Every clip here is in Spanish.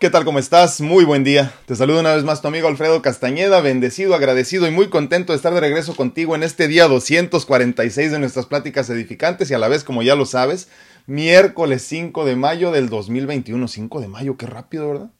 ¿Qué tal? ¿Cómo estás? Muy buen día. Te saludo una vez más tu amigo Alfredo Castañeda, bendecido, agradecido y muy contento de estar de regreso contigo en este día 246 de nuestras pláticas edificantes y a la vez, como ya lo sabes, miércoles 5 de mayo del 2021. 5 de mayo, qué rápido, ¿verdad?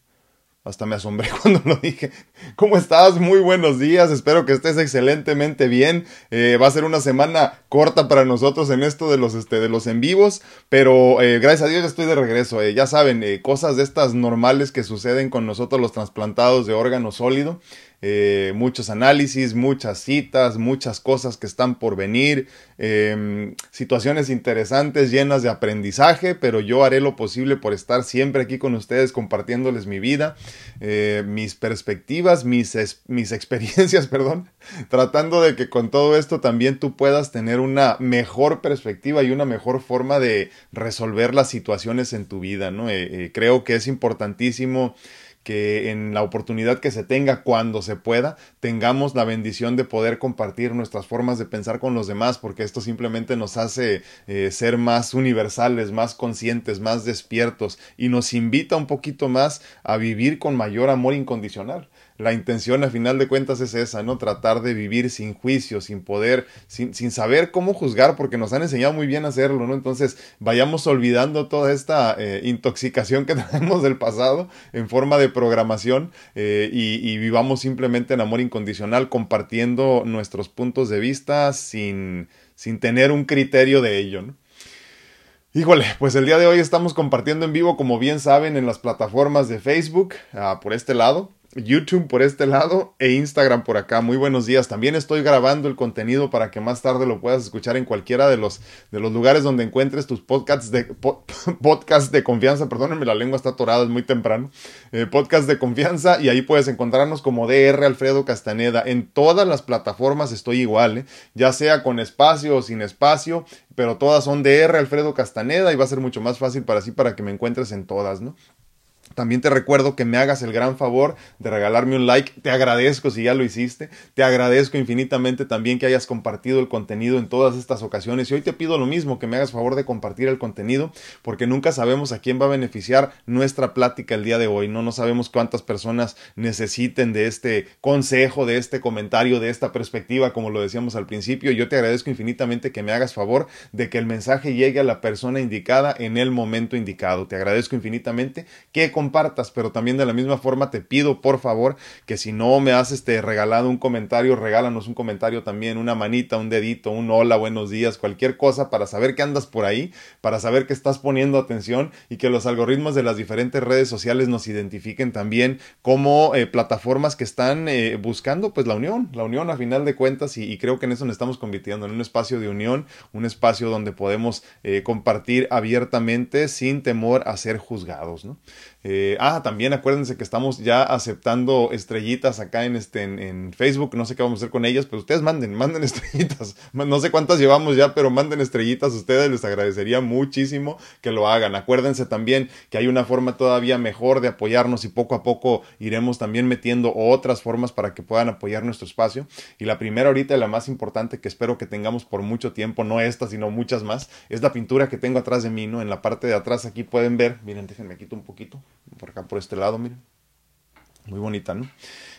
Hasta me asombré cuando lo dije. ¿Cómo estás? Muy buenos días. Espero que estés excelentemente bien. Eh, va a ser una semana corta para nosotros en esto de los, este, de los en vivos. Pero eh, gracias a Dios estoy de regreso. Eh, ya saben, cosas de estas normales que suceden con nosotros los trasplantados de órgano sólido. Eh, muchos análisis, muchas citas, muchas cosas que están por venir, em, situaciones interesantes llenas de aprendizaje, pero yo haré lo posible por estar siempre aquí con ustedes compartiéndoles mi vida, eh, mis perspectivas, mis, mis experiencias, perdón, tratando de que con todo esto también tú puedas tener una mejor perspectiva y una mejor forma de resolver las situaciones en tu vida, ¿no? Eh, creo que es importantísimo que en la oportunidad que se tenga, cuando se pueda, tengamos la bendición de poder compartir nuestras formas de pensar con los demás, porque esto simplemente nos hace eh, ser más universales, más conscientes, más despiertos y nos invita un poquito más a vivir con mayor amor incondicional la intención a final de cuentas es esa, ¿no? Tratar de vivir sin juicio, sin poder, sin, sin, saber cómo juzgar, porque nos han enseñado muy bien a hacerlo, ¿no? Entonces vayamos olvidando toda esta eh, intoxicación que tenemos del pasado en forma de programación eh, y, y, vivamos simplemente en amor incondicional, compartiendo nuestros puntos de vista sin, sin tener un criterio de ello, ¿no? Híjole, pues el día de hoy estamos compartiendo en vivo, como bien saben, en las plataformas de Facebook, ah, por este lado, YouTube por este lado e Instagram por acá. Muy buenos días. También estoy grabando el contenido para que más tarde lo puedas escuchar en cualquiera de los, de los lugares donde encuentres tus podcasts de, podcast de confianza. Perdónenme, la lengua está atorada, es muy temprano. Eh, podcast de confianza y ahí puedes encontrarnos como DR Alfredo Castaneda. En todas las plataformas estoy igual, ¿eh? ya sea con espacio o sin espacio, pero todas son DR Alfredo Castaneda y va a ser mucho más fácil para sí para que me encuentres en todas, ¿no? También te recuerdo que me hagas el gran favor de regalarme un like. Te agradezco si ya lo hiciste. Te agradezco infinitamente también que hayas compartido el contenido en todas estas ocasiones. Y hoy te pido lo mismo, que me hagas favor de compartir el contenido, porque nunca sabemos a quién va a beneficiar nuestra plática el día de hoy. No, no sabemos cuántas personas necesiten de este consejo, de este comentario, de esta perspectiva, como lo decíamos al principio. Yo te agradezco infinitamente que me hagas favor de que el mensaje llegue a la persona indicada en el momento indicado. Te agradezco infinitamente que compartas, pero también de la misma forma te pido por favor que si no me has este regalado un comentario, regálanos un comentario también, una manita, un dedito, un hola, buenos días, cualquier cosa para saber que andas por ahí, para saber que estás poniendo atención y que los algoritmos de las diferentes redes sociales nos identifiquen también como eh, plataformas que están eh, buscando pues la unión, la unión a final de cuentas y, creo que en eso nos estamos convirtiendo en un espacio de unión, un espacio donde podemos eh, compartir abiertamente sin temor a ser juzgados, ¿no? Eh, ah, también acuérdense que estamos ya aceptando estrellitas acá en, este, en, Facebook. No sé qué vamos a hacer con ellas, pero ustedes manden, manden estrellitas. No sé cuántas llevamos ya, pero manden estrellitas. Ustedes les agradecería muchísimo que lo hagan. Acuérdense también que hay una forma todavía mejor de apoyarnos y poco a poco iremos también metiendo otras formas para que puedan apoyar nuestro espacio. Y la primera ahorita la más importante que espero que tengamos por mucho tiempo, no esta, sino muchas más, es la pintura que tengo atrás de mí, ¿no? En la parte de atrás aquí pueden ver, miren, déjenme quito un poquito por acá por este lado, miren. Muy bonita, ¿no?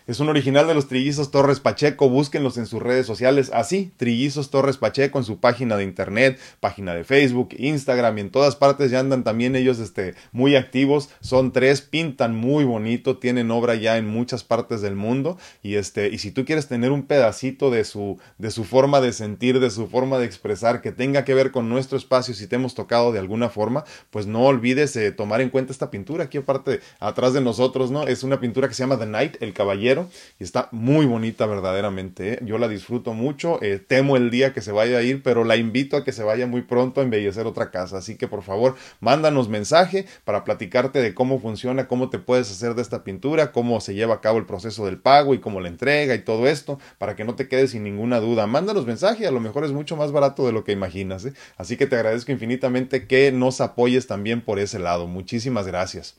Es un original de los Trillizos Torres Pacheco. Búsquenlos en sus redes sociales. Así, Trillizos Torres Pacheco en su página de internet, página de Facebook, Instagram y en todas partes ya andan también ellos este, muy activos. Son tres, pintan muy bonito, tienen obra ya en muchas partes del mundo. Y, este, y si tú quieres tener un pedacito de su, de su forma de sentir, de su forma de expresar, que tenga que ver con nuestro espacio, si te hemos tocado de alguna forma, pues no olvides eh, tomar en cuenta esta pintura. Aquí aparte, atrás de nosotros, ¿no? Es una pintura que se llama The Night, el Caballero y está muy bonita verdaderamente. ¿eh? Yo la disfruto mucho, eh, temo el día que se vaya a ir, pero la invito a que se vaya muy pronto a embellecer otra casa. Así que por favor, mándanos mensaje para platicarte de cómo funciona, cómo te puedes hacer de esta pintura, cómo se lleva a cabo el proceso del pago y cómo la entrega y todo esto, para que no te quedes sin ninguna duda. Mándanos mensaje, a lo mejor es mucho más barato de lo que imaginas. ¿eh? Así que te agradezco infinitamente que nos apoyes también por ese lado. Muchísimas gracias.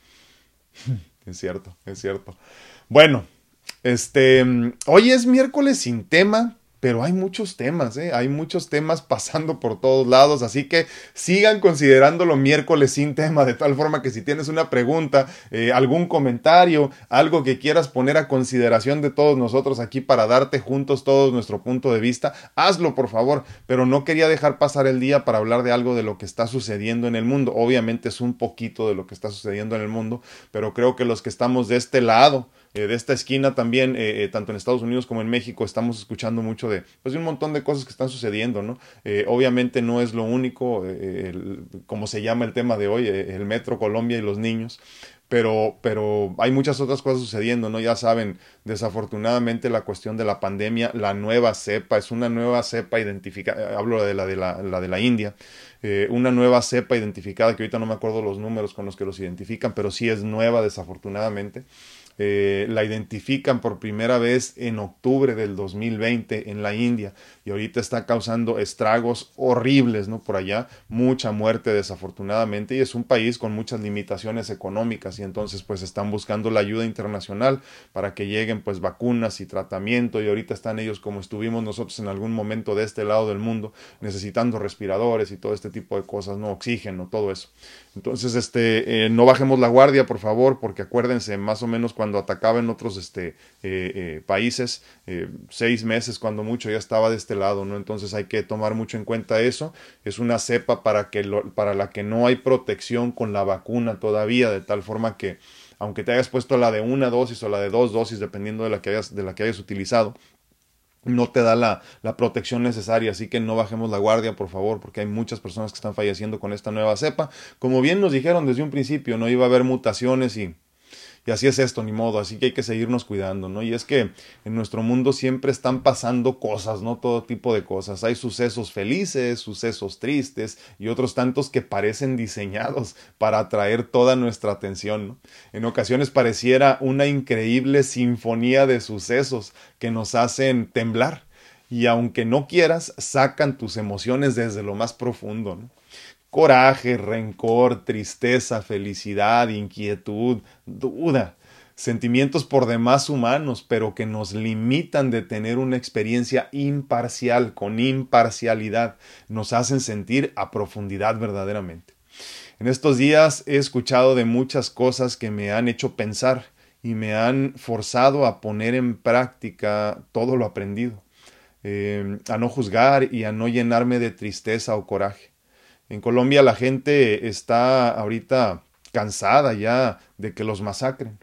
es cierto, es cierto. Bueno, este, hoy es miércoles sin tema, pero hay muchos temas, ¿eh? hay muchos temas pasando por todos lados, así que sigan considerándolo miércoles sin tema, de tal forma que si tienes una pregunta, eh, algún comentario, algo que quieras poner a consideración de todos nosotros aquí para darte juntos todos nuestro punto de vista, hazlo por favor, pero no quería dejar pasar el día para hablar de algo de lo que está sucediendo en el mundo, obviamente es un poquito de lo que está sucediendo en el mundo, pero creo que los que estamos de este lado, eh, de esta esquina también, eh, eh, tanto en Estados Unidos como en México, estamos escuchando mucho de, pues, un montón de cosas que están sucediendo, ¿no? obviamente no es lo único, como se llama el tema de hoy, el Metro Colombia y los niños, pero, pero hay muchas otras cosas sucediendo, ¿no? Ya saben, desafortunadamente la cuestión de la pandemia, la nueva cepa, es una nueva cepa identificada, hablo de la de la de la India, una nueva cepa identificada, que ahorita no me acuerdo los números con los que los identifican, pero sí es nueva desafortunadamente. Eh, la identifican por primera vez en octubre del 2020 en la India. Y ahorita está causando estragos horribles, ¿no? Por allá, mucha muerte desafortunadamente. Y es un país con muchas limitaciones económicas. Y entonces pues están buscando la ayuda internacional para que lleguen pues vacunas y tratamiento. Y ahorita están ellos como estuvimos nosotros en algún momento de este lado del mundo necesitando respiradores y todo este tipo de cosas, no oxígeno, todo eso. Entonces, este, eh, no bajemos la guardia, por favor, porque acuérdense, más o menos cuando atacaba en otros este, eh, eh, países, seis meses cuando mucho ya estaba de este lado, ¿no? Entonces hay que tomar mucho en cuenta eso. Es una cepa para, que para la que no hay protección con la vacuna todavía, de tal forma que, aunque te hayas puesto la de una dosis o la de dos dosis, dependiendo de la que hayas, de la que hayas utilizado, no te da la, la, protección necesaria, así que no bajemos la guardia, por favor, porque hay muchas personas que están falleciendo con esta nueva cepa. Como bien nos dijeron desde un principio, no iba a haber mutaciones y y así es esto, ni modo, así que hay que seguirnos cuidando, ¿no? Y es que en nuestro mundo siempre están pasando cosas, ¿no? Todo tipo de cosas. Hay sucesos felices, sucesos tristes y otros tantos que parecen diseñados para atraer toda nuestra atención, ¿no? En ocasiones pareciera una increíble sinfonía de sucesos que nos hacen temblar y aunque no quieras, sacan tus emociones desde lo más profundo, ¿no? Coraje, rencor, tristeza, felicidad, inquietud, duda, sentimientos por demás humanos, pero que nos limitan de tener una experiencia imparcial, con imparcialidad, nos hacen sentir a profundidad verdaderamente. En estos días he escuchado de muchas cosas que me han hecho pensar y me han forzado a poner en práctica todo lo aprendido, eh, a no juzgar y a no llenarme de tristeza o coraje. En Colombia la gente está ahorita cansada ya de que los masacren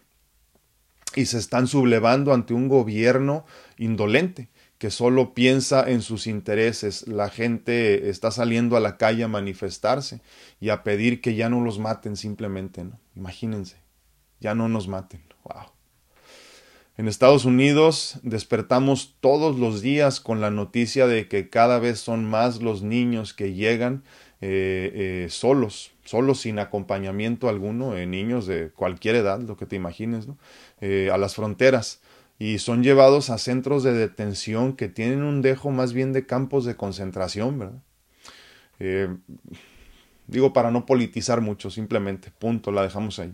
y se están sublevando ante un gobierno indolente que solo piensa en sus intereses. La gente está saliendo a la calle a manifestarse y a pedir que ya no los maten simplemente, ¿no? Imagínense, ya no nos maten. Wow. En Estados Unidos despertamos todos los días con la noticia de que cada vez son más los niños que llegan eh, eh, solos, solos sin acompañamiento alguno, eh, niños de cualquier edad, lo que te imagines, ¿no? a las fronteras y son llevados a centros de detención que tienen un dejo más bien de campos de concentración, digo para no politizar mucho, simplemente, punto, la dejamos ahí.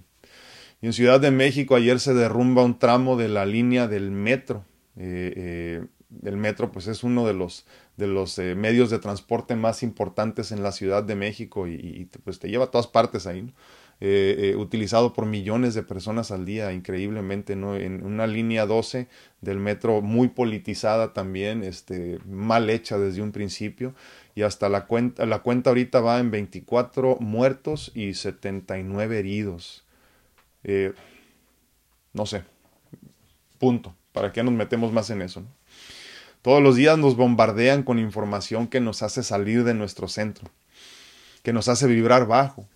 Y en Ciudad de México ayer se derrumba un tramo de la línea del metro. el metro pues es uno de los de los eh, medios de transporte más importantes en la Ciudad de México y, pues te lleva a todas partes ahí, eh, eh, utilizado por millones de personas al día, increíblemente, ¿no? En una línea 12 del metro muy politizada también, este, mal hecha desde un principio, y hasta la cuenta, la cuenta ahorita va en 24 muertos y 79 heridos. no sé, punto. ¿Para qué nos metemos más en eso? Todos los días nos bombardean con información que nos hace salir de nuestro centro, que nos hace vibrar bajo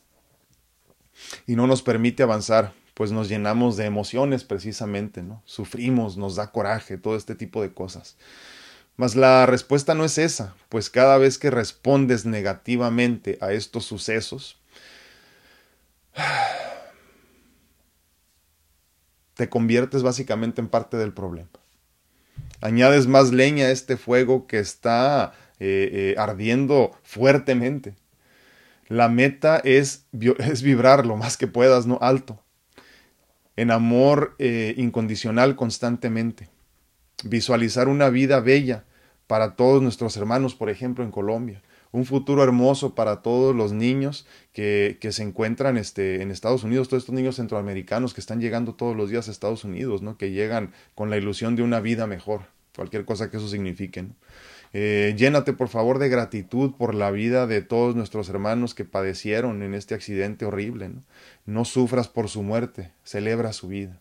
y no nos permite avanzar, pues nos llenamos de emociones precisamente, ¿no? Sufrimos, nos da coraje, todo este tipo de cosas. Mas la respuesta no es esa, pues cada vez que respondes negativamente a estos sucesos, te conviertes básicamente en parte del problema añades más leña a este fuego que está eh, eh, ardiendo fuertemente. La meta es, es, vibrar lo más que puedas, no alto, en amor eh, incondicional constantemente, visualizar una vida bella para todos nuestros hermanos, por ejemplo, en Colombia. Un futuro hermoso para todos los niños que, que se encuentran este, en Estados Unidos, todos estos niños centroamericanos que están llegando todos los días a Estados Unidos, ¿no? que llegan con la ilusión de una vida mejor, cualquier cosa que eso signifique. Eh, llénate por favor de gratitud por la vida de todos nuestros hermanos que padecieron en este accidente horrible. ¿no? no sufras por su muerte, celebra su vida.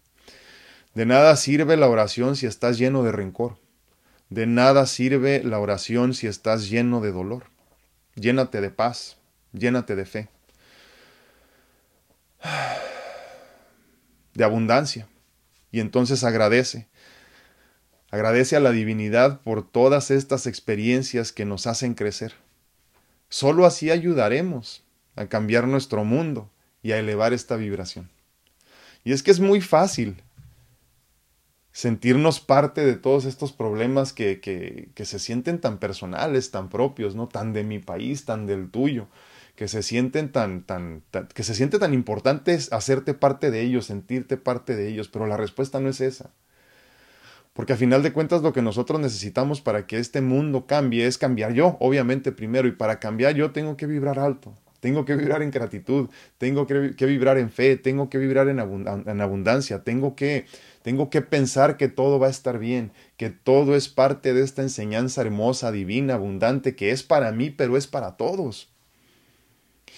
De nada sirve la oración si estás lleno de rencor. De nada sirve la oración si estás lleno de dolor. Llénate de paz, llénate de fe, de abundancia. Y entonces agradece. Agradece a la divinidad por todas estas experiencias que nos hacen crecer. Solo así ayudaremos a cambiar nuestro mundo y a elevar esta vibración. Y es que es muy fácil sentirnos parte de todos estos problemas que, que, que, se sienten tan personales, tan propios, ¿no? Tan de mi país, tan del tuyo, que se sienten tan, tan, que se siente tan importante hacerte parte de ellos, sentirte parte de ellos, pero la respuesta no es esa. Porque a final de cuentas lo que nosotros necesitamos para que este mundo cambie es cambiar yo, obviamente primero, y para cambiar yo tengo que vibrar alto, tengo que vibrar en gratitud, tengo que, vibrar en fe, tengo que vibrar en abundancia, tengo que tengo que pensar que todo va a estar bien, que todo es parte de esta enseñanza hermosa, divina, abundante, que es para mí, pero es para todos.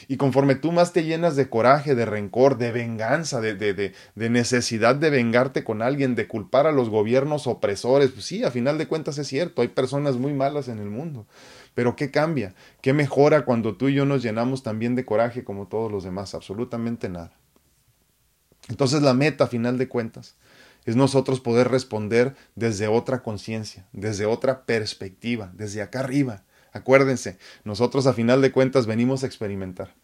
Y conforme tú más te llenas de coraje, de rencor, de venganza, de, de, de, de, necesidad de vengarte con alguien, de culpar a los gobiernos opresores, pues sí, a final de cuentas es cierto, hay personas muy malas en el mundo. Pero ¿qué cambia? ¿Qué mejora cuando tú y yo nos llenamos también de coraje como todos los demás? Absolutamente nada. Entonces la meta, a final de cuentas, es nosotros poder responder desde otra conciencia, desde otra perspectiva, desde acá arriba. Acuérdense, nosotros a final de cuentas venimos a experimentar.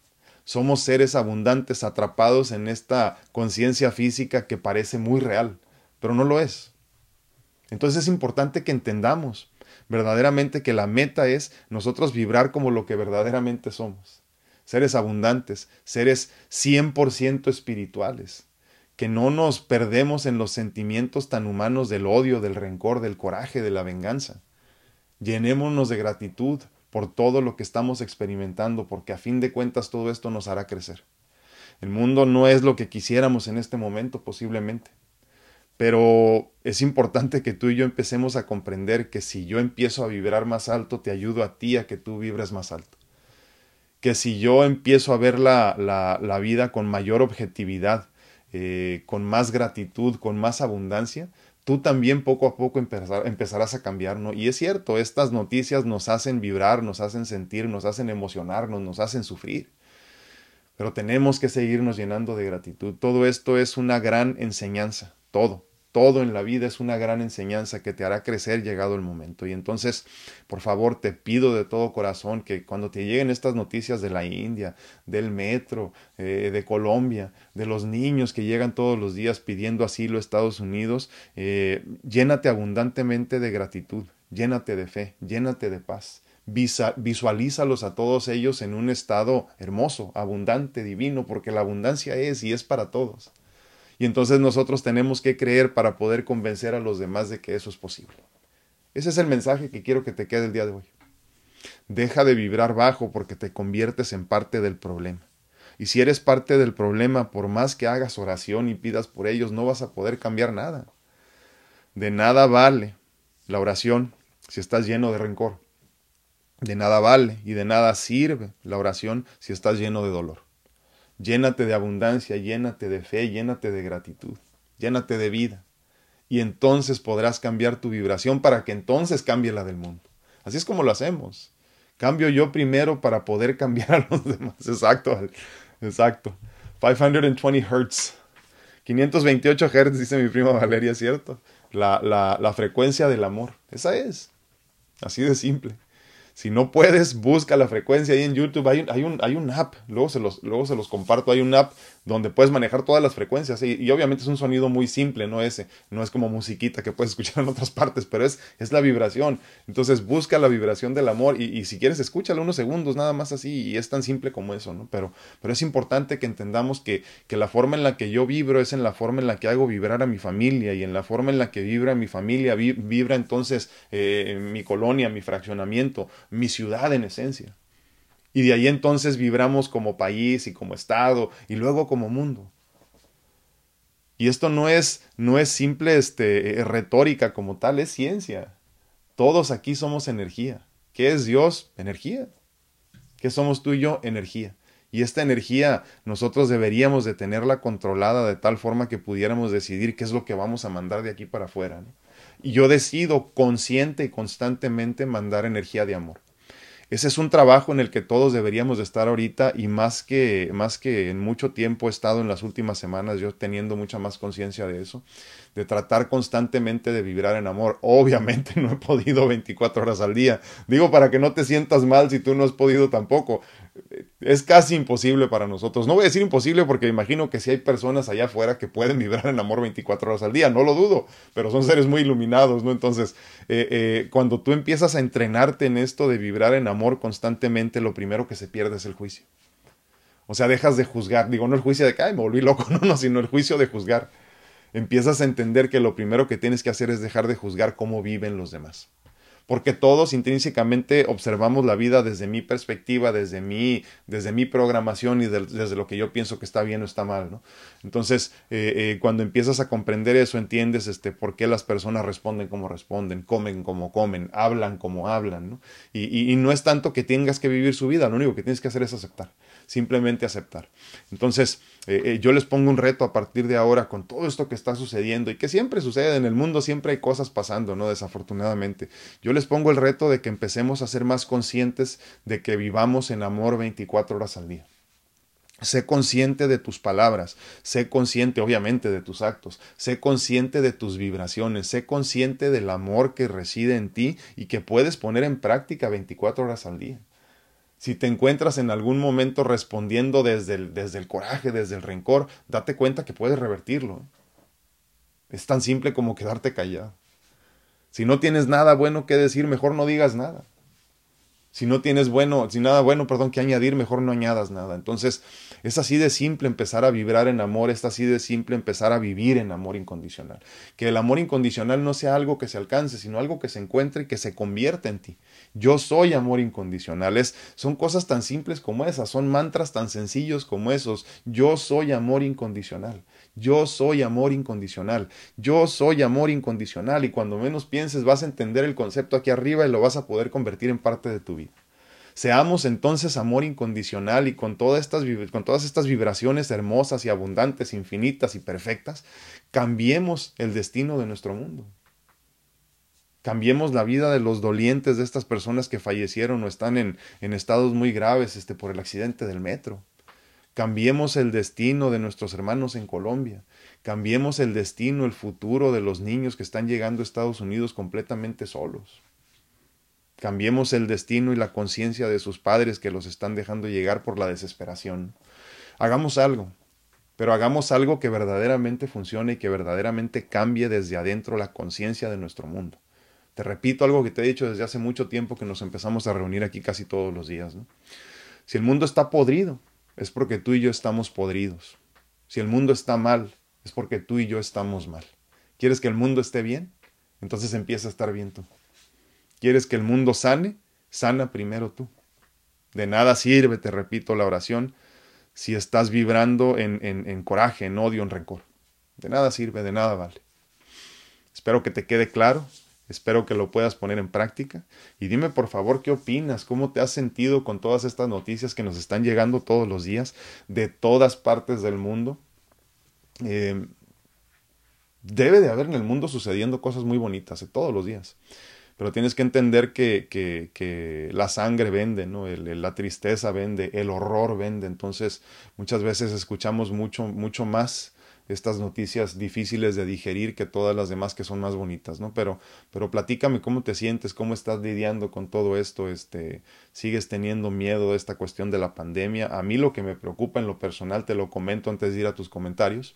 Somos seres abundantes atrapados en esta conciencia física que parece muy real, pero no lo es. Entonces es importante que entendamos verdaderamente que la meta es nosotros vibrar como lo que verdaderamente somos. Seres abundantes, seres 100% espirituales que no nos perdemos en los sentimientos tan humanos del odio, del rencor, del coraje, de la venganza. Llenémonos de gratitud por todo lo que estamos experimentando, porque a fin de cuentas todo esto nos hará crecer. El mundo no es lo que quisiéramos en este momento, posiblemente. Pero es importante que tú y yo empecemos a comprender que si yo empiezo a vibrar más alto, te ayudo a ti a que tú vibres más alto. Que si yo empiezo a ver la, la, vida con mayor objetividad, eh, con más gratitud, con más abundancia, tú también poco a poco empezar, empezarás a cambiar, ¿no? Y es cierto, estas noticias nos hacen vibrar, nos hacen sentir, nos hacen emocionarnos, nos hacen sufrir. Pero tenemos que seguirnos llenando de gratitud. Todo esto es una gran enseñanza, todo todo en la vida es una gran enseñanza que te hará crecer llegado el momento. Y entonces, por favor, te pido de todo corazón que cuando te lleguen estas noticias de la India, del metro, eh, de Colombia, de los niños que llegan todos los días pidiendo asilo a Estados Unidos, eh, llénate abundantemente de gratitud, llénate de fe, llénate de paz. Visualízalos a todos ellos en un estado hermoso, abundante, divino, porque la abundancia es y es para todos. Y entonces nosotros tenemos que creer para poder convencer a los demás de que eso es posible. Ese es el mensaje que quiero que te quede el día de hoy. Deja de vibrar bajo porque te conviertes en parte del problema. Y si eres parte del problema, por más que hagas oración y pidas por ellos, no vas a poder cambiar nada. De nada vale la oración si estás lleno de rencor. De nada vale y de nada sirve la oración si estás lleno de dolor. Llénate de abundancia, llénate de fe, llénate de gratitud, llénate de vida. Y entonces podrás cambiar tu vibración para que entonces cambie la del mundo. Así es como lo hacemos. Cambio yo primero para poder cambiar a los demás. Exacto, exacto. 520 Hertz. 528 Hertz, dice mi prima Valeria, ¿cierto? La, la, la frecuencia del amor. Esa es. Así de simple. Si no puedes, busca la frecuencia ahí en YouTube. Hay, hay, un, hay un app, luego se, los, luego se los comparto. Hay un app donde puedes manejar todas las frecuencias. Y, obviamente es un sonido muy simple, no ese. No es como musiquita que puedes escuchar en otras partes, pero es, es la vibración. Entonces busca la vibración del amor y, si quieres, escúchala unos segundos, nada más así. Y es tan simple como eso, ¿no? Pero, pero es importante que entendamos que, que la forma en la que yo vibro es en la forma en la que hago vibrar a mi familia y en la forma en la que vibra mi familia, vibra entonces eh, mi colonia, mi fraccionamiento mi ciudad en esencia. Y de ahí entonces vibramos como país y como Estado y luego como mundo. Y esto no es, no es simple este, eh, retórica como tal, es ciencia. Todos aquí somos energía. ¿Qué es Dios? Energía. ¿Qué somos tú y yo? Energía. Y esta energía nosotros deberíamos de tenerla controlada de tal forma que pudiéramos decidir qué es lo que vamos a mandar de aquí para afuera. Y yo decido consciente y constantemente mandar energía de amor. Ese es un trabajo en el que todos deberíamos de estar ahorita y más que, más que en mucho tiempo he estado en las últimas semanas yo teniendo mucha más conciencia de eso, de tratar constantemente de vibrar en amor. Obviamente no he podido 24 horas al día. Digo para que no te sientas mal si tú no has podido tampoco es casi imposible para nosotros. No voy a decir imposible porque imagino que si hay personas allá afuera que pueden vibrar en amor 24 horas al día, no lo dudo, pero son seres muy iluminados, ¿no? Entonces, eh, eh, cuando tú empiezas a entrenarte en esto de vibrar en amor constantemente, lo primero que se pierde es el juicio. O sea, dejas de juzgar, digo, no el juicio de que, ay, me volví loco, no, no, sino el juicio de juzgar. Empiezas a entender que lo primero que tienes que hacer es dejar de juzgar cómo viven los demás porque todos intrínsecamente observamos la vida desde mi perspectiva, desde mi, desde mi programación y desde lo que yo pienso que está bien o está mal, ¿no? Entonces, eh, eh, cuando empiezas a comprender eso, entiendes este, por qué las personas responden como responden, comen como comen, hablan como hablan, ¿no? Y, y no es tanto que tengas que vivir su vida, lo único que tienes que hacer es aceptar, simplemente aceptar. Entonces, eh, eh, yo les pongo un reto a partir de ahora con todo esto que está sucediendo y que siempre sucede en el mundo, siempre hay cosas pasando, ¿no? Desafortunadamente. Yo les pongo el reto de que empecemos a ser más conscientes de que vivamos en amor 24 horas al día. Sé consciente de tus palabras, sé consciente obviamente de tus actos, sé consciente de tus vibraciones, sé consciente del amor que reside en ti y que puedes poner en práctica 24 horas al día. Si te encuentras en algún momento respondiendo desde el, desde el coraje, desde el rencor, date cuenta que puedes revertirlo. Es tan simple como quedarte callado. Si no tienes nada bueno que decir, mejor no digas nada. Si no tienes bueno, si nada bueno, perdón, que añadir, mejor no añadas nada. Entonces, es así de simple empezar a vibrar en amor, es así de simple empezar a vivir en amor incondicional. Que el amor incondicional no sea algo que se alcance, sino algo que se encuentre y que se convierta en ti. Yo soy amor incondicional. son cosas tan simples como esas, son mantras tan sencillos como esos. Yo soy amor incondicional. Yo soy amor incondicional. Yo soy amor incondicional. Y cuando menos pienses vas a entender el concepto aquí arriba y lo vas a poder convertir en parte de tu vida. Seamos entonces amor incondicional y con todas, estas, con todas estas vibraciones hermosas y abundantes, infinitas y perfectas, cambiemos el destino de nuestro mundo. Cambiemos la vida de los dolientes de estas personas que fallecieron o están en, en estados muy graves este, por el accidente del metro. Cambiemos el destino de nuestros hermanos en Colombia. Cambiemos el destino, el futuro de los niños que están llegando a Estados Unidos completamente solos. Cambiemos el destino y la conciencia de sus padres que los están dejando llegar por la desesperación. Hagamos algo, pero hagamos algo que verdaderamente funcione y que verdaderamente cambie desde adentro la conciencia de nuestro mundo. Te repito algo que te he dicho desde hace mucho tiempo que nos empezamos a reunir aquí casi todos los días. Si el mundo está podrido, es porque tú y yo estamos podridos. Si el mundo está mal, es porque tú y yo estamos mal. ¿Quieres que el mundo esté bien? Entonces empieza a estar bien tú. ¿Quieres que el mundo sane? Sana primero tú. De nada sirve, te repito, la oración si estás vibrando en, en, coraje, en odio, en rencor. De nada sirve, de nada vale. Espero que te quede claro, espero que lo puedas poner en práctica y dime por favor qué opinas, cómo te has sentido con todas estas noticias que nos están llegando todos los días de todas partes del mundo. Eh, debe de haber en el mundo sucediendo cosas muy bonitas eh, todos los días pero tienes que entender que, que, que la sangre vende, ¿no? La tristeza vende, el horror vende, entonces muchas veces escuchamos mucho, mucho más estas noticias difíciles de digerir que todas las demás que son más bonitas, ¿no? Pero, pero platícame cómo te sientes, cómo estás lidiando con todo esto, este, sigues teniendo miedo de esta cuestión de la pandemia. A mí lo que me preocupa en lo personal, te lo comento antes de ir a tus comentarios,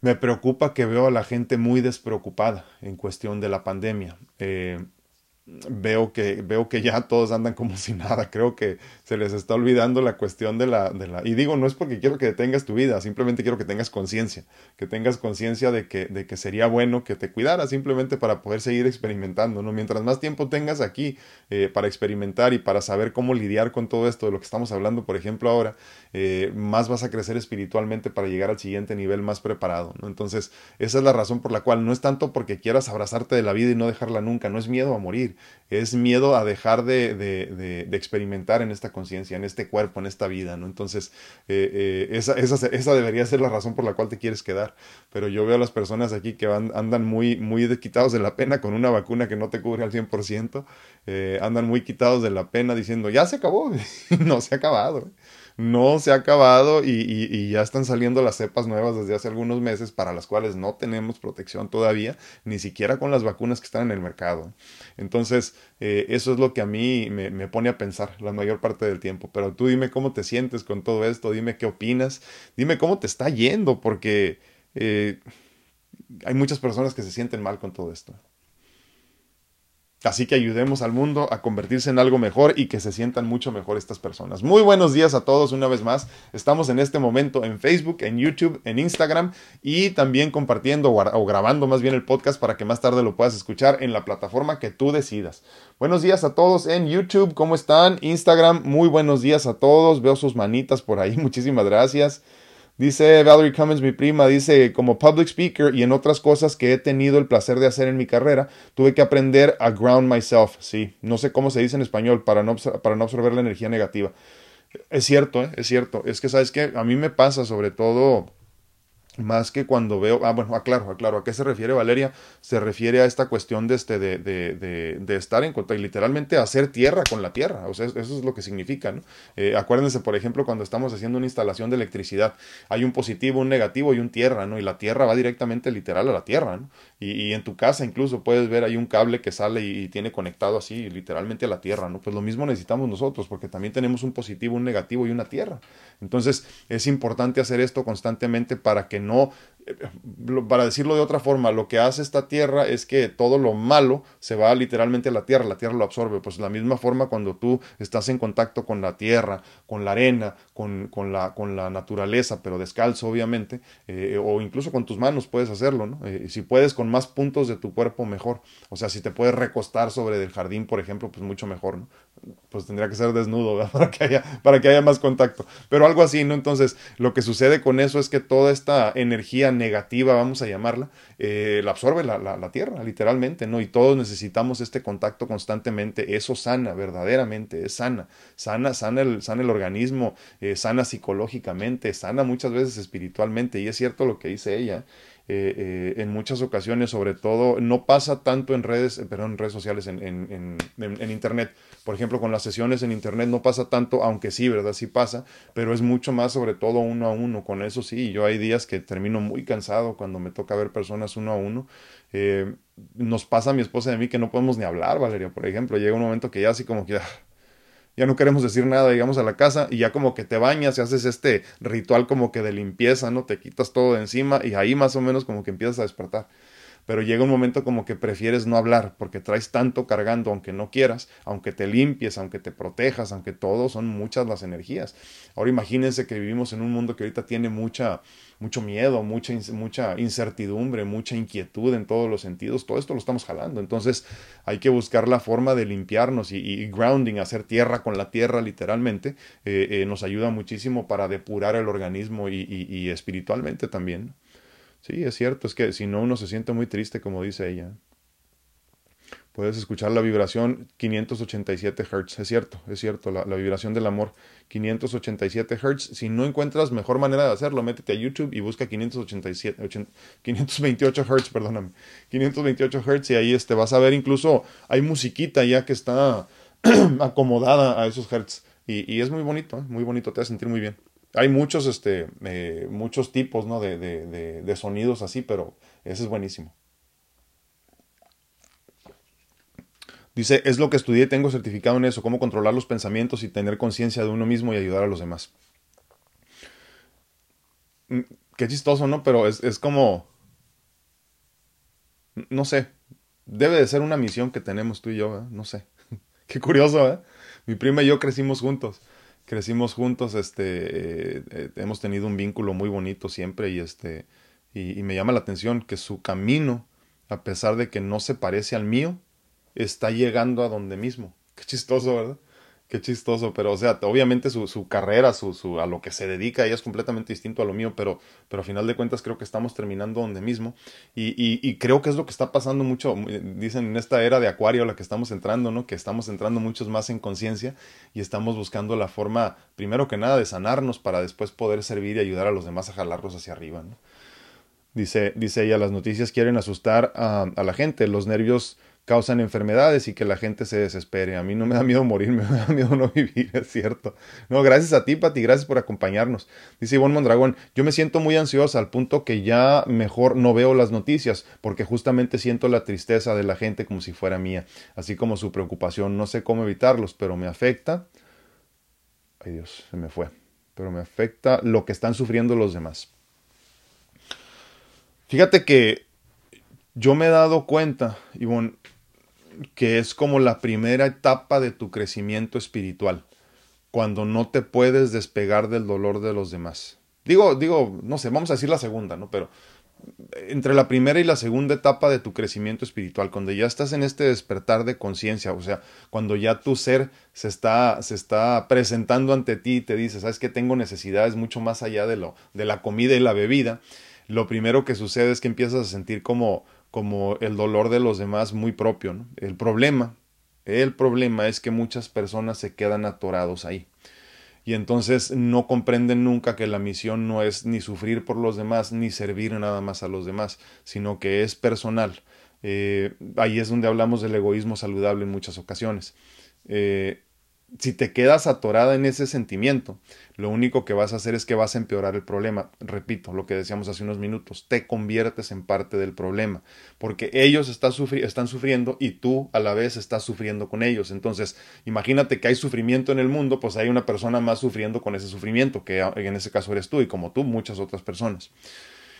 me preocupa que veo a la gente muy despreocupada en cuestión de la pandemia. Eh, veo que, veo que ya todos andan como si nada. Creo que se les está olvidando la cuestión de la, de la... Y digo, no es porque quiero que detengas tu vida, simplemente quiero que tengas conciencia, que tengas conciencia de que, de que sería bueno que te cuidaras simplemente para poder seguir experimentando, ¿no? Mientras más tiempo tengas aquí eh, para experimentar y para saber cómo lidiar con todo esto de lo que estamos hablando, por ejemplo, ahora, eh, más vas a crecer espiritualmente para llegar al siguiente nivel más preparado, ¿no? Entonces, esa es la razón por la cual no es tanto porque quieras abrazarte de la vida y no dejarla nunca, no es miedo a morir, es miedo a dejar de, de, experimentar en esta conciencia, en este cuerpo, en esta vida, ¿no? Entonces, eh, eh, esa, esa, debería ser la razón por la cual te quieres quedar. Pero yo veo a las personas aquí que andan muy, muy quitados de la pena con una vacuna que no te cubre al 100%, eh, andan muy quitados de la pena diciendo, ya se acabó, no se ha acabado no se ha acabado y, ya están saliendo las cepas nuevas desde hace algunos meses para las cuales no tenemos protección todavía, ni siquiera con las vacunas que están en el mercado. Entonces, eh, eso es lo que a mí me, pone a pensar la mayor parte del tiempo. Pero tú dime cómo te sientes con todo esto, dime qué opinas, dime cómo te está yendo, porque eh, hay muchas personas que se sienten mal con todo esto. Así que ayudemos al mundo a convertirse en algo mejor y que se sientan mucho mejor estas personas. Muy buenos días a todos una vez más. Estamos en este momento en Facebook, en YouTube, en Instagram y también compartiendo o grabando más bien el podcast para que más tarde lo puedas escuchar en la plataforma que tú decidas. Buenos días a todos en YouTube, ¿cómo están? Instagram, muy buenos días a todos. Veo sus manitas por ahí, muchísimas gracias. Dice Valerie Cummins, mi prima, dice, como public speaker y en otras cosas que he tenido el placer de hacer en mi carrera, tuve que aprender a ground myself, sí, no sé cómo se dice en español, para no, para no absorber la energía negativa. Es cierto, ¿eh? es cierto, es que sabes que a mí me pasa sobre todo más que cuando veo, ah, bueno, aclaro, aclaro, ¿a qué se refiere Valeria? Se refiere a esta cuestión de, este, de, de, de, de estar en contacto y literalmente hacer tierra con la tierra, o sea, eso es lo que significa, ¿no? Eh, acuérdense, por ejemplo, cuando estamos haciendo una instalación de electricidad, hay un positivo, un negativo y un tierra, ¿no? Y la tierra va directamente literal a la tierra, ¿no? Y, y en tu casa incluso puedes ver, hay un cable que sale y, tiene conectado así, literalmente a la tierra, ¿no? Pues lo mismo necesitamos nosotros, porque también tenemos un positivo, un negativo y una tierra. Entonces, es importante hacer esto constantemente para que no, para decirlo de otra forma, lo que hace esta tierra es que todo lo malo se va literalmente a la tierra, la tierra lo absorbe. Pues de la misma forma cuando tú estás en contacto con la tierra, con la arena, con, con, la, con la naturaleza, pero descalzo obviamente, eh, o incluso con tus manos puedes hacerlo, ¿no? Eh, si puedes con más puntos de tu cuerpo, mejor. O sea, si te puedes recostar sobre el jardín, por ejemplo, pues mucho mejor, ¿no? Pues tendría que ser desnudo, Para que haya, para que haya más contacto. Pero algo así, ¿no? Entonces, lo que sucede con eso es que toda esta energía negativa, vamos a llamarla, eh, la absorbe la, la, la, tierra, literalmente, ¿no? Y todos necesitamos este contacto constantemente. Eso sana, verdaderamente, es sana. Sana, sana el, sana el organismo, eh, sana psicológicamente, sana muchas veces espiritualmente. Y es cierto lo que dice ella. Eh, en muchas ocasiones, sobre todo, no pasa tanto en redes, eh, perdón, en redes sociales, en, en, en, en, Internet. Por ejemplo, con las sesiones en Internet no pasa tanto, aunque sí, ¿verdad? Sí pasa, pero es mucho más sobre todo uno a uno. Con eso sí, yo hay días que termino muy cansado cuando me toca ver personas uno a uno. Eh, nos pasa a mi esposa y a mí que no podemos ni hablar, Valeria, por ejemplo. Llega un momento que ya así como que... Ah, ya no queremos decir nada, llegamos a la casa y ya como que te bañas y haces este ritual como que de limpieza, ¿no? Te quitas todo de encima y ahí más o menos como que empiezas a despertar. Pero llega un momento como que prefieres no hablar porque traes tanto cargando aunque no quieras, aunque te limpies, aunque te protejas, aunque todo, son muchas las energías. Ahora imagínense que vivimos en un mundo que ahorita tiene mucha mucho miedo, mucha, mucha incertidumbre, mucha inquietud en todos los sentidos, todo esto lo estamos jalando. Entonces hay que buscar la forma de limpiarnos y, grounding, hacer tierra con la tierra literalmente, eh, eh, nos ayuda muchísimo para depurar el organismo y, y espiritualmente también. Sí, es cierto, es que si no uno se siente muy triste, como dice ella. Puedes escuchar la vibración 587 Hz, es cierto, es cierto, la, vibración del amor 587 Hz. Si no encuentras mejor manera de hacerlo, métete a YouTube y busca 587, 528 Hz, perdóname, 528 Hz y ahí este, vas a ver incluso hay musiquita ya que está acomodada a esos Hz y, es muy bonito, ¿eh? muy bonito, te va a sentir muy bien. Hay muchos, este, eh, muchos tipos, ¿no? De, de, de sonidos así, pero ese es buenísimo. Dice, es lo que estudié, tengo certificado en eso, cómo controlar los pensamientos y tener conciencia de uno mismo y ayudar a los demás. Mm, qué chistoso, ¿no? Pero es, es como... No sé, debe de ser una misión que tenemos tú y yo, ¿eh? no sé. qué curioso, ¿eh? Mi prima y yo crecimos juntos. Crecimos juntos, este, eh, eh, hemos tenido un vínculo muy bonito siempre y este, y, y me llama la atención que su camino, a pesar de que no se parece al mío, está llegando a donde mismo. Qué chistoso, ¿verdad? Qué chistoso, pero o sea, obviamente su, su carrera, su, su, a lo que se dedica, ella es completamente distinto a lo mío, pero, pero a final de cuentas creo que estamos terminando donde mismo. Y, y, creo que es lo que está pasando mucho, dicen en esta era de acuario a la que estamos entrando, ¿no? Que estamos entrando muchos más en conciencia y estamos buscando la forma, primero que nada, de sanarnos para después poder servir y ayudar a los demás a jalarlos hacia arriba, ¿no? Dice, dice ella, las noticias quieren asustar a la gente, los nervios causan enfermedades y que la gente se desespere. A mí no me da miedo morir, me da miedo no vivir, es cierto. No, gracias a ti, Pati, gracias por acompañarnos. Dice Ivonne Mondragón, yo me siento muy ansiosa al punto que ya mejor no veo las noticias, porque justamente siento la tristeza de la gente como si fuera mía, así como su preocupación. No sé cómo evitarlos, pero me afecta. Ay Dios, se me fue. Pero me afecta lo que están sufriendo los demás. Fíjate que yo me he dado cuenta, Ivonne, que es como la primera etapa de tu crecimiento espiritual, cuando no te puedes despegar del dolor de los demás. Digo, digo, no sé, vamos a decir la segunda, ¿no? Pero entre la primera y la segunda etapa de tu crecimiento espiritual, cuando ya estás en este despertar de conciencia, o sea, cuando ya tu ser se está, se está presentando ante ti y te dice, sabes que tengo necesidades mucho más allá de lo, de la comida y la bebida, lo primero que sucede es que empiezas a sentir como, como el dolor de los demás muy propio. El problema, el problema es que muchas personas se quedan atorados ahí. Y entonces no comprenden nunca que la misión no es ni sufrir por los demás, ni servir nada más a los demás, sino que es personal. Eh, ahí es donde hablamos del egoísmo saludable en muchas ocasiones. Eh, si te quedas atorada en ese sentimiento, lo único que vas a hacer es que vas a empeorar el problema. Repito lo que decíamos hace unos minutos, te conviertes en parte del problema, porque ellos están, sufriendo y tú a la vez estás sufriendo con ellos. Entonces, imagínate que hay sufrimiento en el mundo, pues hay una persona más sufriendo con ese sufrimiento, que en ese caso eres tú y como tú muchas otras personas.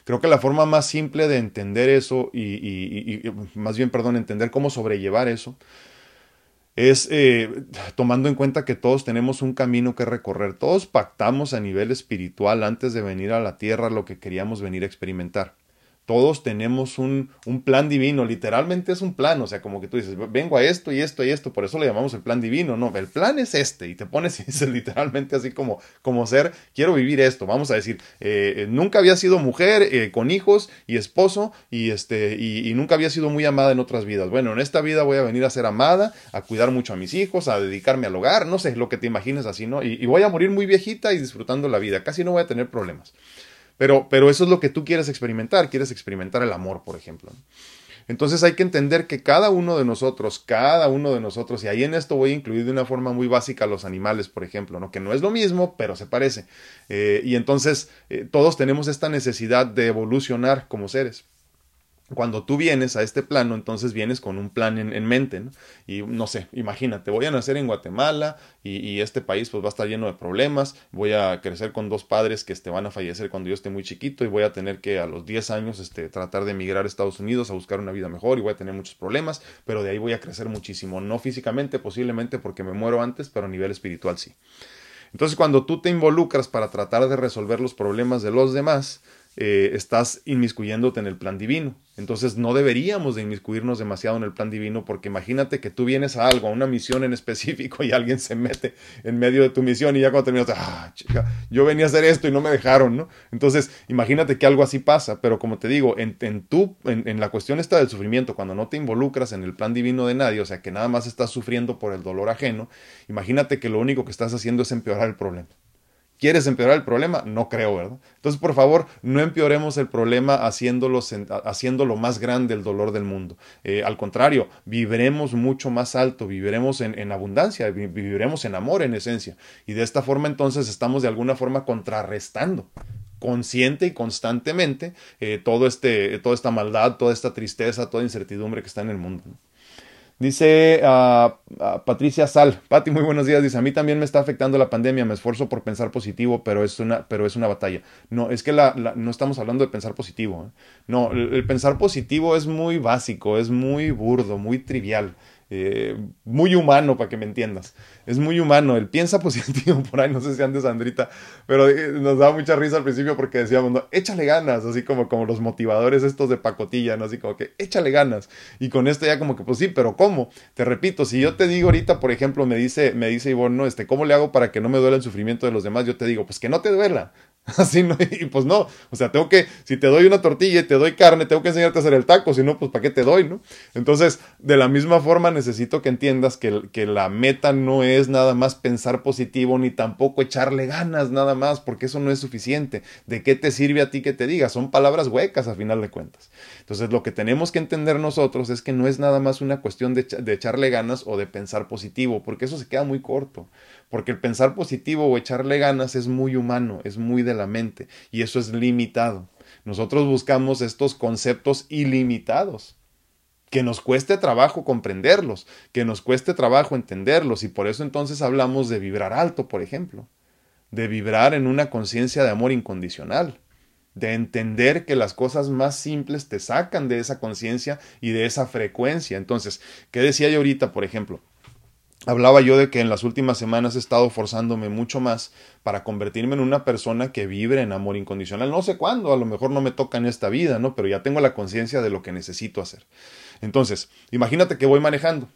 Creo que la forma más simple de entender eso y, y más bien, perdón, entender cómo sobrellevar eso, es eh, tomando en cuenta que todos tenemos un camino que recorrer, todos pactamos a nivel espiritual antes de venir a la tierra lo que queríamos venir a experimentar todos tenemos un, un, plan divino, literalmente es un plan, o sea, como que tú dices, vengo a esto y esto y esto, por eso le llamamos el plan divino, no, el plan es este, y te pones y dices literalmente así como, como ser, quiero vivir esto, vamos a decir, eh, nunca había sido mujer, eh, con hijos y esposo, y, este, y, y, nunca había sido muy amada en otras vidas, bueno, en esta vida voy a venir a ser amada, a cuidar mucho a mis hijos, a dedicarme al hogar, no sé, lo que te imagines así, ¿no? Y, y voy a morir muy viejita y disfrutando la vida, casi no voy a tener problemas. Pero, pero eso es lo que tú quieres experimentar, quieres experimentar el amor, por ejemplo. Entonces hay que entender que cada uno de nosotros, cada uno de nosotros, y ahí en esto voy a incluir de una forma muy básica a los animales, por ejemplo, ¿no? que no es lo mismo, pero se parece. Eh, y entonces eh, todos tenemos esta necesidad de evolucionar como seres cuando tú vienes a este plano, entonces vienes con un plan en, en mente, ¿no? Y no sé, imagínate, voy a nacer en Guatemala y, y, este país pues va a estar lleno de problemas, voy a crecer con dos padres que este, van a fallecer cuando yo esté muy chiquito y voy a tener que a los 10 años este, tratar de emigrar a Estados Unidos a buscar una vida mejor y voy a tener muchos problemas, pero de ahí voy a crecer muchísimo, no físicamente posiblemente porque me muero antes, pero a nivel espiritual sí. Entonces cuando tú te involucras para tratar de resolver los problemas de los demás, eh, estás inmiscuyéndote en el plan divino. Entonces no deberíamos de inmiscuirnos demasiado en el plan divino porque imagínate que tú vienes a algo, a una misión en específico y alguien se mete en medio de tu misión y ya cuando terminas, ah, chica, yo venía a hacer esto y no me dejaron, ¿no? Entonces imagínate que algo así pasa, pero como te digo, en, en, tu, en, en la cuestión esta del sufrimiento, cuando no te involucras en el plan divino de nadie, o sea que nada más estás sufriendo por el dolor ajeno, imagínate que lo único que estás haciendo es empeorar el problema ¿Quieres empeorar el problema? No creo, ¿verdad? Entonces, por favor, no empeoremos el problema haciéndolo, más grande el dolor del mundo. Eh, al contrario, viviremos mucho más alto, viviremos en, abundancia, viviremos en amor en esencia. Y de esta forma entonces estamos de alguna forma contrarrestando consciente y constantemente eh, todo este, toda esta maldad, toda esta tristeza, toda incertidumbre que está en el mundo. Dice uh, Patricia Sal, Pati, muy buenos días. Dice, a mí también me está afectando la pandemia, me esfuerzo por pensar positivo, pero es una, pero es una batalla. No, es que la, no estamos hablando de pensar positivo. ¿eh? No, el, pensar positivo es muy básico, es muy burdo, muy trivial. Eh, muy humano, para que me entiendas. Es muy humano. Él piensa positivo por ahí, no sé si antes Sandrita, pero eh, nos daba mucha risa al principio porque decíamos, no, échale ganas, así como, como los motivadores estos de pacotilla, ¿no? Así como que échale ganas. Y con esto ya como que, pues sí, pero ¿cómo? Te repito, si yo te digo ahorita, por ejemplo, me dice, me dice Ivonne, no, este, ¿cómo le hago para que no me duela el sufrimiento de los demás? Yo te digo, pues que no te duela. Así no, y pues no, o sea, tengo que, si te doy una tortilla y te doy carne, tengo que enseñarte a hacer el taco, si no, pues ¿para qué te doy, no? Entonces, de la misma forma necesito que entiendas que, que la meta no es nada más pensar positivo, ni tampoco echarle ganas nada más, porque eso no es suficiente. ¿De qué te sirve a ti que te diga? Son palabras huecas a final de cuentas. Entonces, lo que tenemos que entender nosotros es que no es nada más una cuestión de, de echarle ganas o de pensar positivo, porque eso se queda muy corto porque el pensar positivo o echarle ganas es muy humano, es muy de la mente y eso es limitado. Nosotros buscamos estos conceptos ilimitados, que nos cueste trabajo comprenderlos, que nos cueste trabajo entenderlos y por eso entonces hablamos de vibrar alto, por ejemplo, de vibrar en una conciencia de amor incondicional, de entender que las cosas más simples te sacan de esa conciencia y de esa frecuencia. Entonces, ¿qué decía yo ahorita, por ejemplo? Hablaba yo de que en las últimas semanas he estado forzándome mucho más para convertirme en una persona que vibre en amor incondicional. No sé cuándo, a lo mejor no me toca en esta vida, ¿no? Pero ya tengo la conciencia de lo que necesito hacer. Entonces, imagínate que voy manejando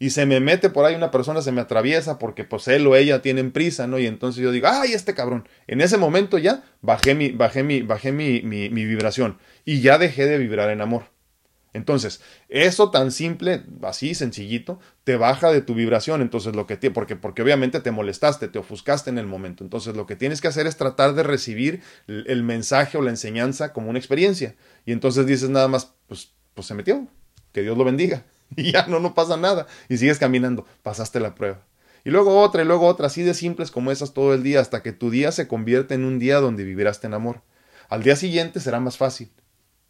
y se me mete por ahí una persona, se me atraviesa porque pues él o ella tienen prisa, ¿no? Y entonces yo digo, ¡ay, este cabrón! En ese momento ya bajé mi, bajé mi, bajé mi, mi, mi vibración y ya dejé de vibrar en amor. Entonces, eso tan simple, así sencillito, te baja de tu vibración. Entonces, lo que te, porque, porque obviamente te molestaste, te ofuscaste en el momento. Entonces, lo que tienes que hacer es tratar de recibir el mensaje o la enseñanza como una experiencia. Y entonces dices nada más, pues, pues se metió, que Dios lo bendiga. Y ya no, no pasa nada. Y sigues caminando, pasaste la prueba. Y luego otra, y luego otra, así de simples como esas todo el día, hasta que tu día se convierte en un día donde vivirás en amor. Al día siguiente será más fácil.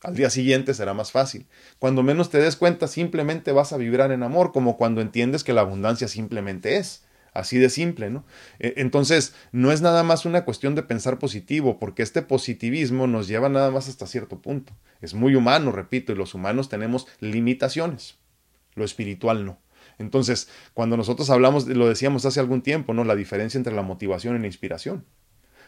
Al día siguiente será más fácil. Cuando menos te des cuenta, simplemente vas a vibrar en amor, como cuando entiendes que la abundancia simplemente es. Así de simple, ¿no? E, entonces, no es nada más una cuestión de pensar positivo, porque este positivismo nos lleva nada más hasta cierto punto. Es muy humano, repito, y los humanos tenemos limitaciones. Lo espiritual no. Entonces, cuando nosotros hablamos, lo decíamos hace algún tiempo, ¿no? La diferencia entre la motivación y la inspiración.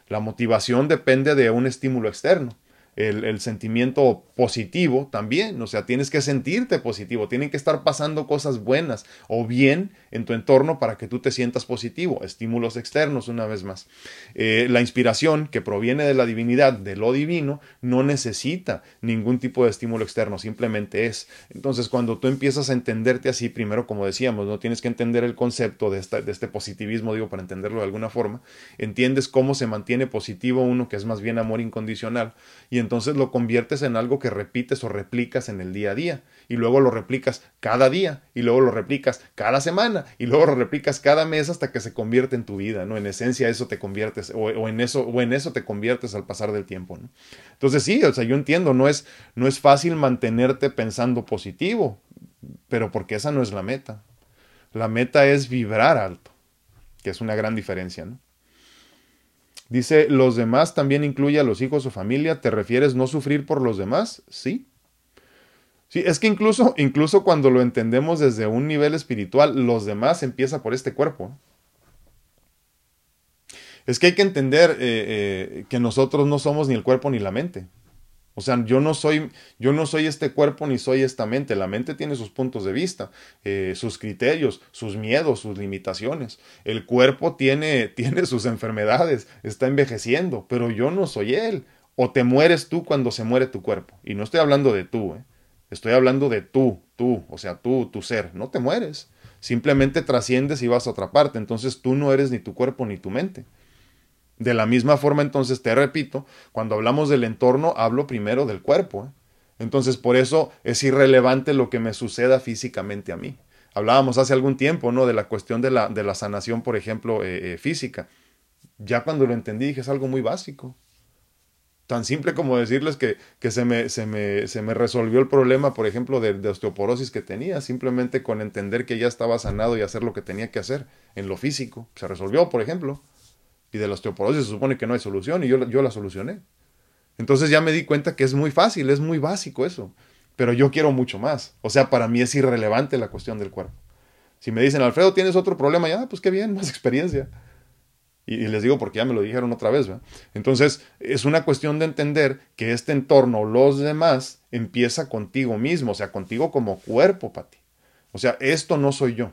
La motivación depende de un estímulo externo el, sentimiento positivo también, o sea, tienes que sentirte positivo, tienen que estar pasando cosas buenas o bien en tu entorno para que tú te sientas positivo, estímulos externos una vez más. Eh, la inspiración que proviene de la divinidad, de lo divino, no necesita ningún tipo de estímulo externo, simplemente es. Entonces, cuando tú empiezas a entenderte así, primero, como decíamos, no tienes que entender el concepto de, de este positivismo, digo, para entenderlo de alguna forma, entiendes cómo se mantiene positivo uno, que es más bien amor incondicional, y entonces lo conviertes en algo que repites o replicas en el día a día y luego lo replicas cada día y luego lo replicas cada semana y luego lo replicas cada mes hasta que se convierte en tu vida, ¿no? En esencia eso te conviertes o, en eso o en eso te conviertes al pasar del tiempo, ¿no? Entonces sí, o sea, yo entiendo, no es no es fácil mantenerte pensando positivo, pero porque esa no es la meta. La meta es vibrar alto, que es una gran diferencia, ¿no? Dice, los demás también incluye a los hijos o familia. ¿Te refieres no sufrir por los demás? Sí. Sí, es que incluso, incluso cuando lo entendemos desde un nivel espiritual, los demás empieza por este cuerpo. Es que hay que entender eh, eh, que nosotros no somos ni el cuerpo ni la mente. O sea, yo no soy, yo no soy este cuerpo ni soy esta mente. La mente tiene sus puntos de vista, eh, sus criterios, sus miedos, sus limitaciones. El cuerpo tiene, tiene sus enfermedades, está envejeciendo, pero yo no soy él. O te mueres tú cuando se muere tu cuerpo. Y no estoy hablando de tú, ¿eh? estoy hablando de tú, tú, o sea, tú, tu ser. No te mueres. Simplemente trasciendes y vas a otra parte. Entonces tú no eres ni tu cuerpo ni tu mente. De la misma forma, entonces, te repito, cuando hablamos del entorno, hablo primero del cuerpo. ¿eh? Entonces, por eso es irrelevante lo que me suceda físicamente a mí. Hablábamos hace algún tiempo, ¿no? De la cuestión de la, de la sanación, por ejemplo, eh, eh, física. Ya cuando lo entendí, dije, es algo muy básico. Tan simple como decirles que, que se, me, se, me, se, me, resolvió el problema, por ejemplo, de, de, osteoporosis que tenía, simplemente con entender que ya estaba sanado y hacer lo que tenía que hacer en lo físico. Se resolvió, por ejemplo. Y de la osteoporosis se supone que no hay solución y yo, yo la solucioné. Entonces ya me di cuenta que es muy fácil, es muy básico eso. Pero yo quiero mucho más. O sea, para mí es irrelevante la cuestión del cuerpo. Si me dicen, Alfredo, ¿tienes otro problema? Ya, pues qué bien, más experiencia. Y, les digo porque ya me lo dijeron otra vez. Entonces, es una cuestión de entender que este entorno, los demás, empieza contigo mismo, o sea, contigo como cuerpo, Pati. O sea, esto no soy yo.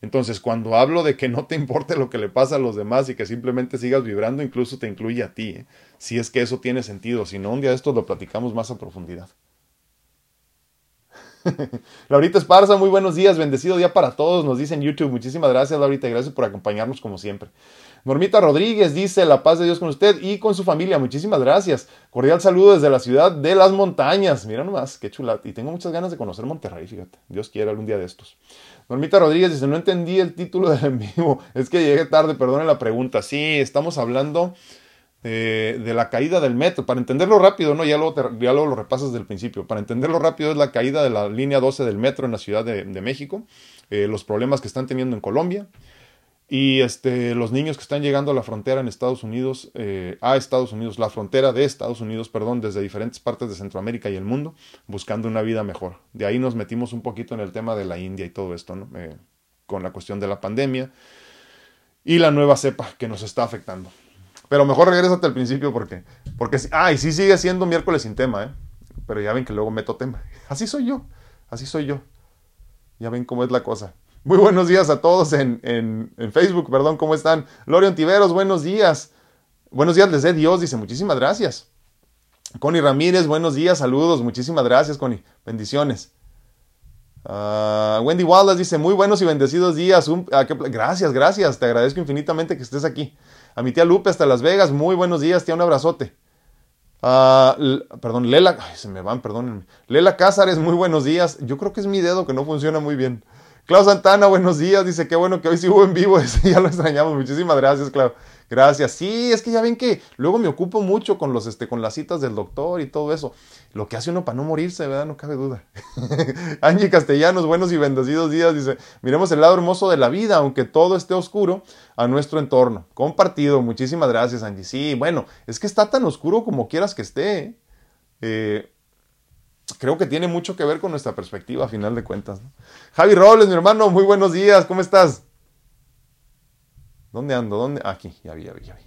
Entonces, cuando hablo de que no te importe lo que le pasa a los demás y que simplemente sigas vibrando, incluso te incluye a ti, ¿eh? si es que eso tiene sentido. Si no, un día de esto lo platicamos más a profundidad. Laurita Esparza, muy buenos días, bendecido día para todos, nos dice en YouTube. Muchísimas gracias, Laurita, y gracias por acompañarnos como siempre. Normita Rodríguez dice, la paz de Dios con usted y con su familia. Muchísimas gracias. Cordial saludo desde la ciudad de las montañas. Mira nomás, qué chula. Y tengo muchas ganas de conocer Monterrey, fíjate. Dios quiera algún día de estos. Normita Rodríguez dice, no entendí el título del en vivo. Es que llegué tarde, perdone la pregunta. Sí, estamos hablando de, de, la caída del metro. Para entenderlo rápido, ¿no? Ya luego, te, ya luego lo repasas desde el principio. Para entenderlo rápido es la caída de la línea 12 del metro en la Ciudad de, de México. Eh, los problemas que están teniendo en Colombia. Y este, los niños que están llegando a la frontera en Estados Unidos, eh, a Estados Unidos, la frontera de Estados Unidos, perdón, desde diferentes partes de Centroamérica y el mundo, buscando una vida mejor. De ahí nos metimos un poquito en el tema de la India y todo esto, ¿no? Eh, con la cuestión de la pandemia y la nueva cepa que nos está afectando. Pero mejor regrésate al principio porque, porque, ah, y sí sigue siendo miércoles sin tema, ¿eh? Pero ya ven que luego meto tema. Así soy yo, así soy yo. Ya ven cómo es la cosa. Muy buenos días a todos en, en, Facebook, perdón, ¿cómo están? Lorion Tiveros, buenos días. Buenos días, les dé Dios, dice, muchísimas gracias. Connie Ramírez, buenos días, saludos, muchísimas gracias, Connie, bendiciones. Uh, Wendy Wallace dice, muy buenos y bendecidos días. Un, uh, gracias, gracias, te agradezco infinitamente que estés aquí. A mi tía Lupe hasta Las Vegas, muy buenos días, tía, un abrazote. Uh, perdón, Lela, ay, se me van, perdónenme. Lela Cázares, muy buenos días. Yo creo que es mi dedo que no funciona muy bien. Clau Santana, buenos días. Dice, qué bueno que hoy sí en vivo. ya lo extrañamos. Muchísimas gracias, Clau. Gracias. Sí, es que ya ven que luego me ocupo mucho con los, este, con las citas del doctor y todo eso. Lo que hace uno para no morirse, ¿verdad? No cabe duda. Angie Castellanos, buenos y bendecidos días. Dice, miremos el lado hermoso de la vida, aunque todo esté oscuro a nuestro entorno. Compartido. Muchísimas gracias, Angie. Sí, bueno, es que está tan oscuro como quieras que esté. ¿eh? eh creo que tiene mucho que ver con nuestra perspectiva a final de cuentas. ¿no? Javi Robles, mi hermano, muy buenos días, ¿cómo estás? ¿Dónde ando? ¿Dónde? Aquí, ya vi, ya vi, ya vi.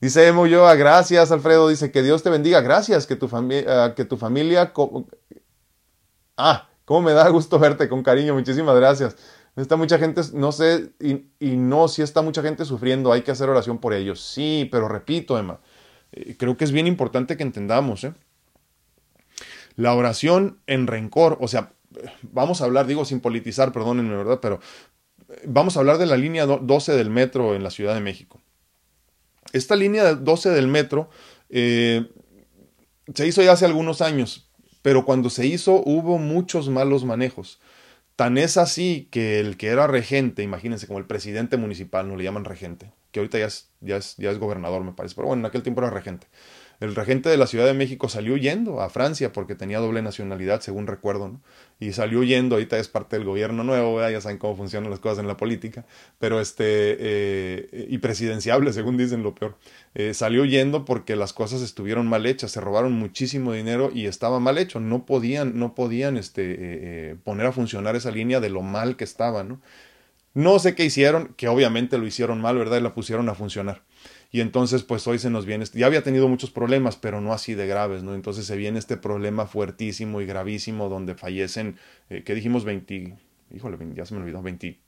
Dice Emo Yoa, gracias Alfredo, dice que Dios te bendiga, gracias, que tu, fami uh, que tu familia... Ah, cómo me da gusto verte con cariño, muchísimas gracias. Está mucha gente, no sé, y, y, no, si está mucha gente sufriendo, hay que hacer oración por ellos. Sí, pero repito, Emma, eh, creo que es bien importante que entendamos, ¿eh? La oración en rencor, o sea, vamos a hablar, digo sin politizar, perdónenme, ¿verdad? Pero vamos a hablar de la línea 12 del metro en la Ciudad de México. Esta línea 12 del metro eh, se hizo ya hace algunos años, pero cuando se hizo hubo muchos malos manejos. Tan es así que el que era regente, imagínense, como el presidente municipal, no le llaman regente, que ahorita ya es, ya es, ya es gobernador, me parece, pero bueno, en aquel tiempo era regente el regente de la Ciudad de México salió huyendo a Francia porque tenía doble nacionalidad, según recuerdo, ¿no? Y salió huyendo, ahorita es parte del gobierno nuevo, ya saben cómo funcionan las cosas en la política, pero este, eh, y presidenciable, según dicen lo peor. Eh, salió huyendo porque las cosas estuvieron mal hechas, se robaron muchísimo dinero y estaba mal hecho, no podían, no podían este, eh, poner a funcionar esa línea de lo mal que estaba, ¿no? No sé qué hicieron, que obviamente lo hicieron mal, ¿verdad? Y la pusieron a funcionar. Y entonces, pues hoy se nos viene, ya había tenido muchos problemas, pero no así de graves, ¿no? Entonces se viene este problema fuertísimo y gravísimo donde fallecen, eh, ¿qué dijimos? 20, híjole, ya se me olvidó, 20,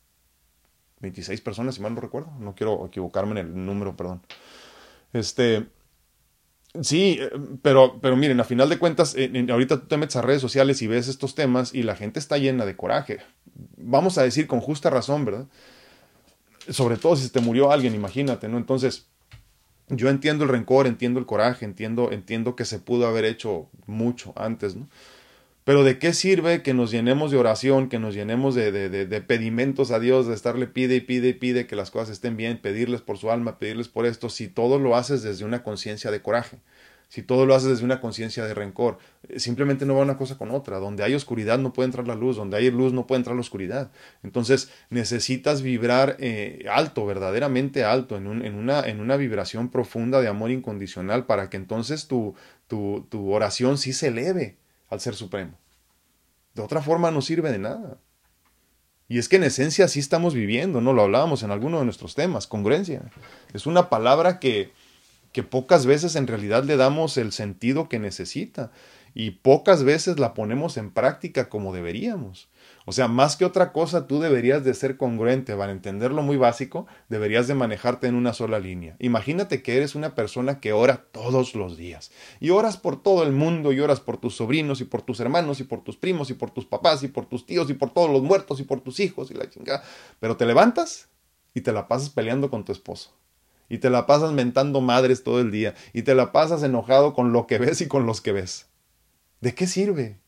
26 personas, si mal no recuerdo. No quiero equivocarme en el número, perdón. Este, Sí, eh, pero, pero miren, a final de cuentas, ahorita tú te metes a redes sociales y ves estos temas y la gente está llena de coraje. Vamos a decir con justa razón, ¿verdad? Sobre todo si se te murió alguien, imagínate, ¿no? Entonces, Yo entiendo el rencor, entiendo el coraje, entiendo, entiendo que se pudo haber hecho mucho antes, ¿no? Pero ¿de qué sirve que nos llenemos de oración, que nos llenemos de, de, de, pedimentos a Dios, de estarle pide y pide y pide que las cosas estén bien, pedirles por su alma, pedirles por esto, si todo lo haces desde una conciencia de coraje? Si todo lo haces desde una conciencia de rencor, eh, simplemente no va una cosa con otra. Donde hay oscuridad no puede entrar la luz, donde hay luz no puede entrar la oscuridad. Entonces necesitas vibrar eh, alto, verdaderamente alto, en, en, una, en una vibración profunda de amor incondicional para que entonces tu, tu, tu oración sí se eleve al Ser Supremo. De otra forma no sirve de nada. Y es que en esencia así estamos viviendo, ¿no? Lo hablábamos en alguno de nuestros temas, congruencia. Es una palabra que que pocas veces en realidad le damos el sentido que necesita y pocas veces la ponemos en práctica como deberíamos. O sea, más que otra cosa, tú deberías de ser congruente. Para entenderlo muy básico, deberías de manejarte en una sola línea. Imagínate que eres una persona que ora todos los días. Y oras por todo el mundo, y oras por tus sobrinos, y por tus hermanos, y por tus primos, y por tus papás, y por tus tíos, y por todos los muertos, y por tus hijos, y la chingada. Pero te levantas y te la pasas peleando con tu esposo y te la pasas mentando madres todo el día y te la pasas enojado con lo que ves y con los que ves. ¿De qué sirve?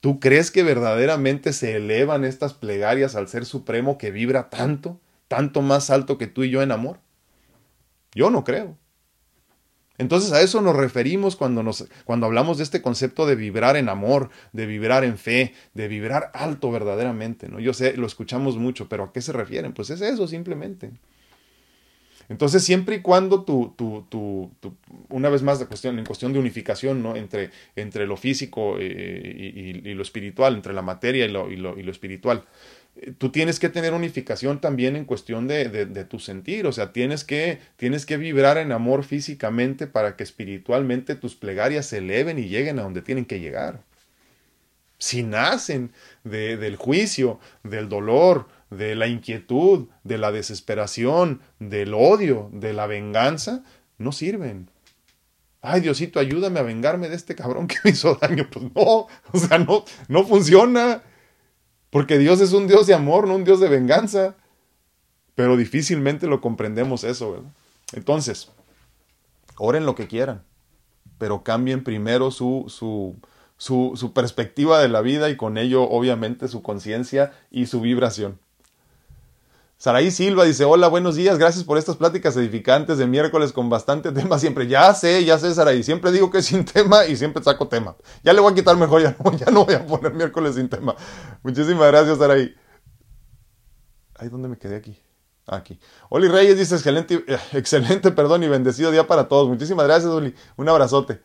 ¿Tú crees que verdaderamente se elevan estas plegarias al Ser Supremo que vibra tanto, tanto más alto que tú y yo en amor? Yo no creo. Entonces a eso nos referimos cuando, nos, cuando hablamos de este concepto de vibrar en amor, de vibrar en fe, de vibrar alto verdaderamente. ¿no? Yo sé, lo escuchamos mucho, pero ¿a qué se refieren? Pues es eso simplemente. Entonces, siempre y cuando tú, tú, tú, una vez más, cuestión, en cuestión de unificación ¿no? entre, entre lo físico eh, y, lo espiritual, entre la materia y lo, y lo, espiritual, eh, tú tienes que tener unificación también en cuestión de, de, tu sentir, o sea, tienes que, tienes que vibrar en amor físicamente para que espiritualmente tus plegarias se eleven y lleguen a donde tienen que llegar. Si nacen del juicio, del dolor, de la inquietud, de la desesperación, del odio, de la venganza, no sirven. Ay, Diosito, ayúdame a vengarme de este cabrón que me hizo daño. Pues no, o sea, no, no funciona. Porque Dios es un Dios de amor, no un Dios de venganza. Pero difícilmente lo comprendemos eso, ¿verdad? Entonces, oren lo que quieran, pero cambien primero su, su, su, su perspectiva de la vida y con ello, obviamente, su conciencia y su vibración. Saraí Silva dice, hola, buenos días, gracias por estas pláticas edificantes de miércoles con bastante tema siempre. Ya sé, ya sé, Saraí, siempre digo que es sin tema y siempre saco tema. Ya le voy a quitar mejor, ya no, ya no voy a poner miércoles sin tema. Muchísimas gracias, Saraí. Ay, ¿dónde me quedé aquí? Aquí. Oli Reyes dice, excelente, eh, excelente, perdón, y bendecido día para todos. Muchísimas gracias, Oli. Un abrazote.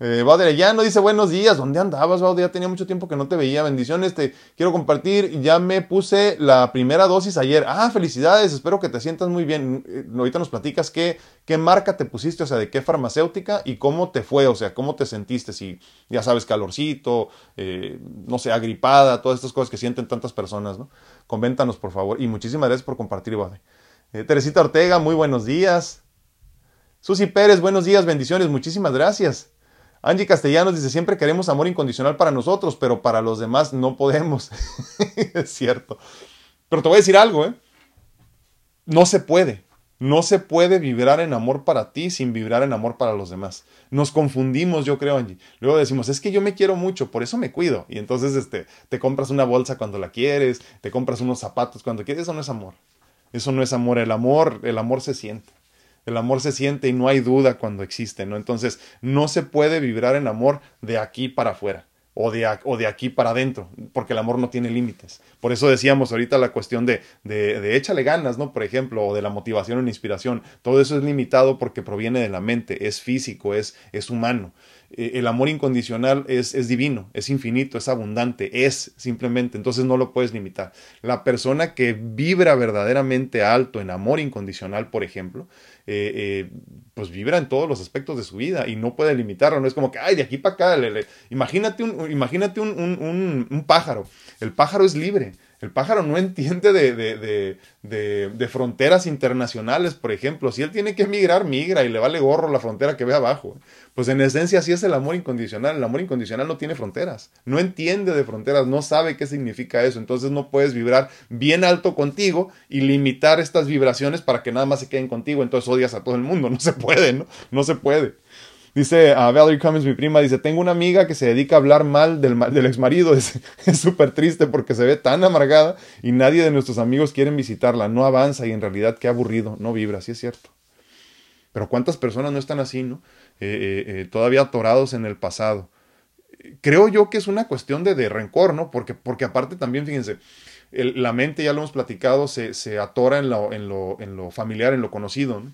Eh, ya no dice buenos días. ¿Dónde andabas, Bauder? Ya tenía mucho tiempo que no te veía. Bendiciones, te quiero compartir. Ya me puse la primera dosis ayer. Ah, felicidades. Espero que te sientas muy bien. Eh, ahorita nos platicas qué, qué marca te pusiste, o sea, de qué farmacéutica y cómo te fue, o sea, cómo te sentiste. Si ya sabes, calorcito, eh, no sé, agripada, todas estas cosas que sienten tantas personas, ¿no? Coméntanos, por favor. Y muchísimas gracias por compartir, Bauder. Eh, Teresita Ortega, muy buenos días. Susi Pérez, buenos días, bendiciones. Muchísimas gracias. Angie Castellanos dice, siempre queremos amor incondicional para nosotros, pero para los demás no podemos. es cierto. Pero te voy a decir algo, ¿eh? No se puede. No se puede vibrar en amor para ti sin vibrar en amor para los demás. Nos confundimos, yo creo, Angie. Luego decimos, es que yo me quiero mucho, por eso me cuido. Y entonces este, te compras una bolsa cuando la quieres, te compras unos zapatos cuando quieres. Eso no es amor. Eso no es amor. El amor, el amor se siente. El amor se siente y no hay duda cuando existe, ¿no? Entonces, no se puede vibrar en amor de aquí para afuera o de, o de aquí para adentro, porque el amor no tiene límites. Por eso decíamos ahorita la cuestión de, de, de échale ganas, ¿no? Por ejemplo, o de la motivación o la inspiración. Todo eso es limitado porque proviene de la mente, es físico, es, es humano. Eh, el amor incondicional es, es, divino, es infinito, es abundante, es simplemente, entonces no lo puedes limitar. La persona que vibra verdaderamente alto en amor incondicional, por ejemplo, eh, eh, pues vibra en todos los aspectos de su vida y no puede limitarlo. No es como que, ay, de aquí para acá, imagínate, un, imagínate un, un, un, pájaro. El pájaro es libre. El pájaro no entiende de, de, de, de, fronteras internacionales, por ejemplo. Si él tiene que migrar, migra y le vale gorro la frontera que ve abajo. Pues en esencia así es el amor incondicional. El amor incondicional no tiene fronteras. No entiende de fronteras, no sabe qué significa eso. Entonces no puedes vibrar bien alto contigo y limitar estas vibraciones para que nada más se queden contigo. Entonces odias a todo el mundo. No se puede, ¿no? No se puede. Dice a Valerie Cummings, mi prima, dice, tengo una amiga que se dedica a hablar mal del, del ex marido. Es súper triste porque se ve tan amargada y nadie de nuestros amigos quieren visitarla. No avanza y en realidad qué aburrido, no vibra, sí es cierto. Pero ¿cuántas personas no están así, no? Eh, eh, eh, todavía atorados en el pasado. Creo yo que es una cuestión de, de rencor, ¿no? Porque, porque aparte también, fíjense, el, la mente, ya lo hemos platicado, se, atora en lo, familiar, en lo conocido, ¿no?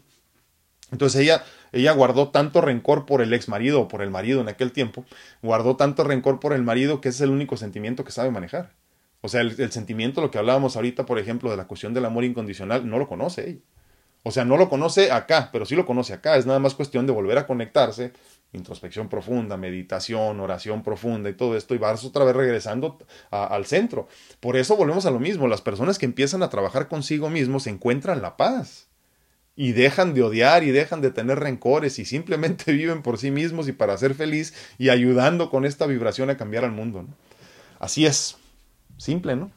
Entonces ella, ella guardó tanto rencor por el ex marido o por el marido en aquel tiempo, guardó tanto rencor por el marido que es el único sentimiento que sabe manejar. O sea, el, el, sentimiento, lo que hablábamos ahorita, por ejemplo, de la cuestión del amor incondicional, no lo conoce ella. O sea, no lo conoce acá, pero sí lo conoce acá. Es nada más cuestión de volver a conectarse, introspección profunda, meditación, oración profunda y todo esto, y vas otra vez regresando al centro. Por eso volvemos a lo mismo. Las personas que empiezan a trabajar consigo mismos encuentran la paz y dejan de odiar y dejan de tener rencores y simplemente viven por sí mismos y para ser feliz y ayudando con esta vibración a cambiar al mundo. Así es, simple, ¿no?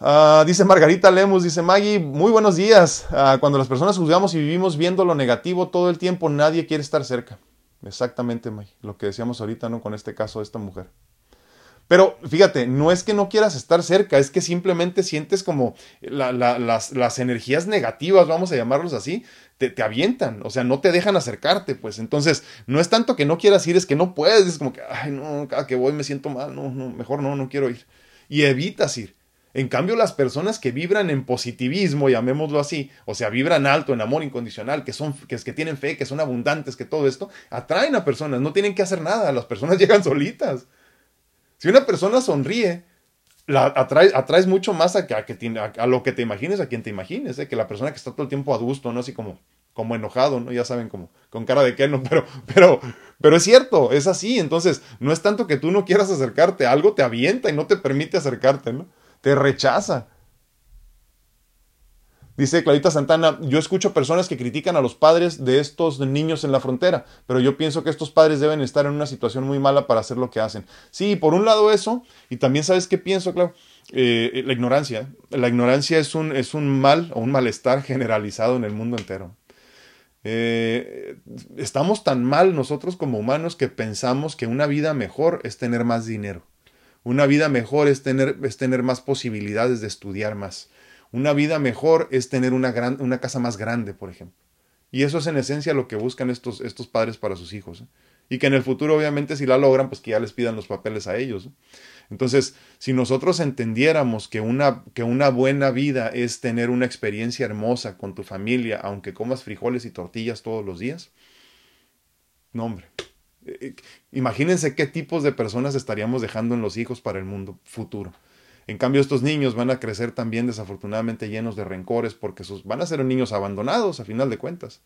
Uh, dice Margarita Lemus, dice Maggie, muy buenos días. Uh, cuando las personas juzgamos y vivimos viendo lo negativo todo el tiempo, nadie quiere estar cerca. Exactamente, Maggie, lo que decíamos ahorita, ¿no? Con este caso de esta mujer. Pero fíjate, no es que no quieras estar cerca, es que simplemente sientes como la, la, las, las, energías negativas, vamos a llamarlos así, te, te, avientan, o sea, no te dejan acercarte, pues. Entonces, no es tanto que no quieras ir, es que no puedes, es como que, ay, no, cada que voy me siento mal, no, no, mejor no, no quiero ir. Y evitas ir. En cambio, las personas que vibran en positivismo, llamémoslo así, o sea, vibran alto en amor incondicional, que son, que, que tienen fe, que son abundantes, que todo esto, atraen a personas, no tienen que hacer nada, las personas llegan solitas. Si una persona sonríe, la atraes, mucho más a, que, a, a, lo que te imagines, a quien te imagines, ¿eh? que la persona que está todo el tiempo a gusto, ¿no? Así como, como enojado, ¿no? Ya saben, como con cara de que no, pero, pero, pero es cierto, es así. Entonces, no es tanto que tú no quieras acercarte, algo te avienta y no te permite acercarte, ¿no? Te rechaza. Dice Clarita Santana, yo escucho personas que critican a los padres de estos niños en la frontera, pero yo pienso que estos padres deben estar en una situación muy mala para hacer lo que hacen. Sí, por un lado eso, y también sabes qué pienso, claro, eh, la ignorancia. La ignorancia es un, es un mal o un malestar generalizado en el mundo entero. Eh, estamos tan mal nosotros como humanos que pensamos que una vida mejor es tener más dinero. Una vida mejor es tener, es tener más posibilidades de estudiar más una vida mejor es tener una, gran, una casa más grande, por ejemplo. Y eso es en esencia lo que buscan estos, estos padres para sus hijos. ¿eh? Y que en el futuro, obviamente, si la logran, pues que ya les pidan los papeles a ellos. ¿eh? Entonces, si nosotros entendiéramos que una, que una buena vida es tener una experiencia hermosa con tu familia, aunque comas frijoles y tortillas todos los días, no, hombre. Eh, imagínense qué tipos de personas estaríamos dejando en los hijos para el mundo futuro. En cambio, estos niños van a crecer también desafortunadamente llenos de rencores porque sus, van a ser niños abandonados a final de cuentas.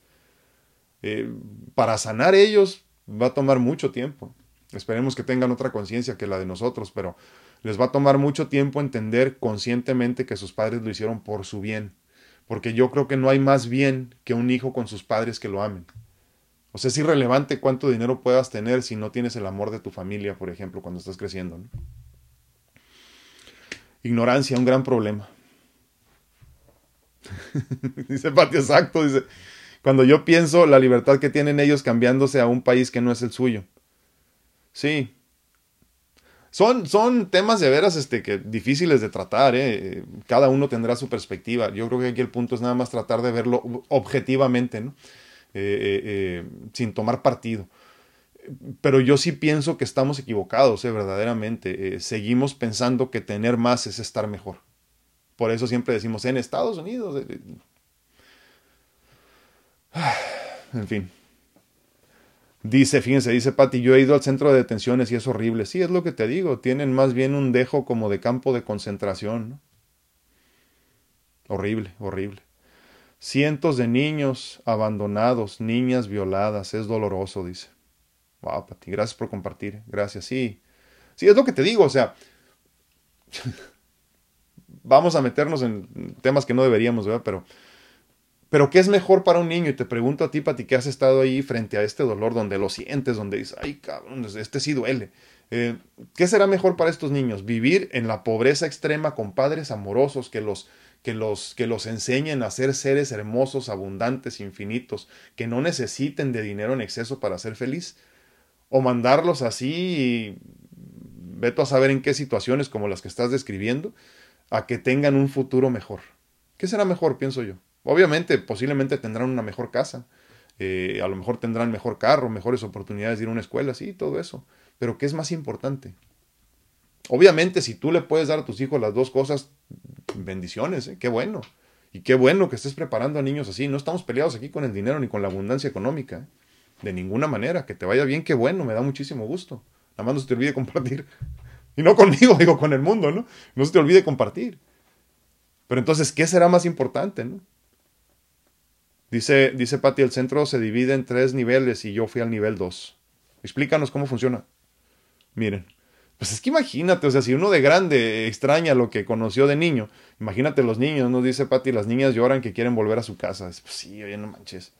Eh, para sanar ellos va a tomar mucho tiempo. Esperemos que tengan otra conciencia que la de nosotros, pero les va a tomar mucho tiempo entender conscientemente que sus padres lo hicieron por su bien. Porque yo creo que no hay más bien que un hijo con sus padres que lo amen. O sea, es irrelevante cuánto dinero puedas tener si no tienes el amor de tu familia, por ejemplo, cuando estás creciendo. ¿no? Ignorancia, un gran problema. dice Pati, exacto, dice, cuando yo pienso la libertad que tienen ellos cambiándose a un país que no es el suyo. Sí. Son, son temas de veras este, que, difíciles de tratar, ¿eh? cada uno tendrá su perspectiva. Yo creo que aquí el punto es nada más tratar de verlo objetivamente, ¿no? Eh, eh, eh sin tomar partido pero yo sí pienso que estamos equivocados, eh, verdaderamente. Eh, seguimos pensando que tener más es estar mejor. Por eso siempre decimos en Estados Unidos. Eh, en fin. Dice, fíjense, dice Patti, yo he ido al centro de detenciones y es horrible. Sí, es lo que te digo. Tienen más bien un dejo como de campo de concentración. Horrible, horrible. Cientos de niños abandonados, niñas violadas. Es doloroso, dice. Wow, Pati, gracias por compartir. Gracias, sí. Sí, es lo que te digo, o sea, vamos a meternos en temas que no deberíamos, ¿verdad? Pero, pero ¿qué es mejor para un niño? Y te pregunto a ti, Pati, que has estado ahí frente a este dolor, donde lo sientes, donde dices, ay, cabrón, este sí duele. Eh, ¿Qué será mejor para estos niños? ¿Vivir en la pobreza extrema con padres amorosos que los, que los, que los enseñen a ser seres hermosos, abundantes, infinitos, que no necesiten de dinero en exceso para ser feliz? ¿O mandarlos así y veto a saber en qué situaciones como las que estás describiendo, a que tengan un futuro mejor? ¿Qué será mejor, pienso yo? Obviamente, posiblemente tendrán una mejor casa, eh, a lo mejor tendrán mejor carro, mejores oportunidades de ir a una escuela, sí, todo eso. Pero ¿qué es más importante? Obviamente, si tú le puedes dar a tus hijos las dos cosas, bendiciones, ¿eh? qué bueno. Y qué bueno que estés preparando a niños así. No estamos peleados aquí con el dinero ni con la abundancia económica. ¿eh? De ninguna manera. Que te vaya bien, qué bueno, me da muchísimo gusto. Nada más no se te olvide compartir. Y no conmigo, digo con el mundo, ¿no? No se te olvide compartir. Pero entonces, ¿qué será más importante, no? Dice, dice Patti, el centro se divide en tres niveles y yo fui al nivel dos. Explícanos cómo funciona. Miren, pues es que imagínate, o sea, si uno de grande extraña lo que conoció de niño, imagínate los niños, ¿no? Dice Patti, las niñas lloran que quieren volver a su casa. pues sí, oye, no manches.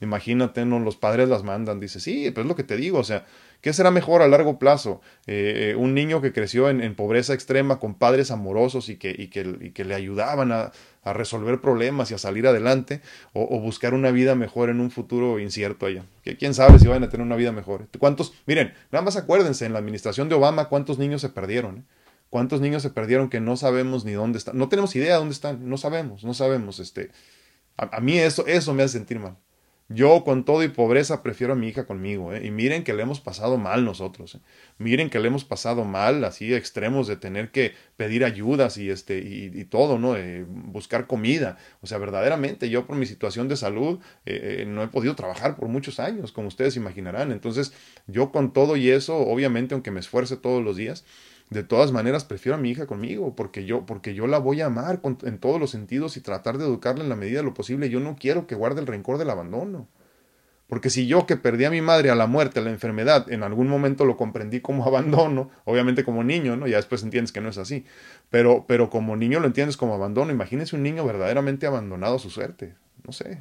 Imagínate, ¿no? Los padres las mandan. Dice, sí, pues es lo que te digo, o sea, ¿qué será mejor a largo plazo? Eh, eh, un niño que creció en, pobreza extrema con padres amorosos y que, y que, y que le ayudaban a, a, resolver problemas y a salir adelante, o, buscar una vida mejor en un futuro incierto allá. Que quién sabe si van a tener una vida mejor. ¿Cuántos? Miren, nada más acuérdense, en la administración de Obama, ¿cuántos niños se perdieron? Eh? ¿Cuántos niños se perdieron que no sabemos ni dónde están? No tenemos idea de dónde están, no sabemos, no sabemos. Este, a, a mí eso, eso me hace sentir mal. Yo con todo y pobreza prefiero a mi hija conmigo, ¿eh? Y miren que le hemos pasado mal nosotros, ¿eh? Miren que le hemos pasado mal, así extremos de tener que pedir ayudas y este y, todo, ¿no? buscar comida. O sea, verdaderamente yo por mi situación de salud eh, eh, no he podido trabajar por muchos años, como ustedes imaginarán. Entonces, yo con todo y eso, obviamente, aunque me esfuerce todos los días, de todas maneras prefiero a mi hija conmigo, porque yo, porque yo la voy a amar en todos los sentidos y tratar de educarla en la medida de lo posible. Yo no quiero que guarde el rencor del abandono. Porque si yo que perdí a mi madre a la muerte, a la enfermedad, en algún momento lo comprendí como abandono, obviamente como niño, ¿no? Ya después entiendes que no es así. Pero, pero como niño lo entiendes como abandono. Imagínese un niño verdaderamente abandonado a su suerte. No sé.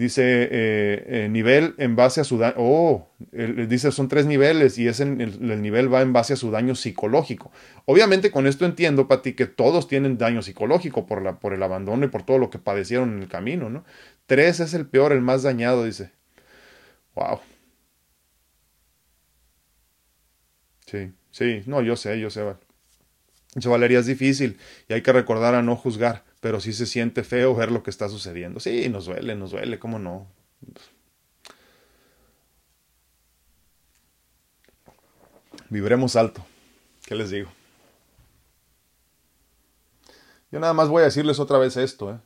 Dice eh, eh, nivel en base a su daño. Oh, dice son tres niveles y es en, el, nivel va en base a su daño psicológico. Obviamente con esto entiendo, Pati, que todos tienen daño psicológico por, la, por el abandono y por todo lo que padecieron en el camino, ¿no? Tres es el peor, el más dañado, dice. Wow. Sí, sí, no, yo sé, yo sé. Dice Valeria, es difícil y hay que recordar a no juzgar pero sí se siente feo ver lo que está sucediendo. Sí, nos duele, nos duele, ¿cómo no? Vibremos alto. ¿Qué les digo? Yo nada más voy a decirles otra vez esto, ¿eh?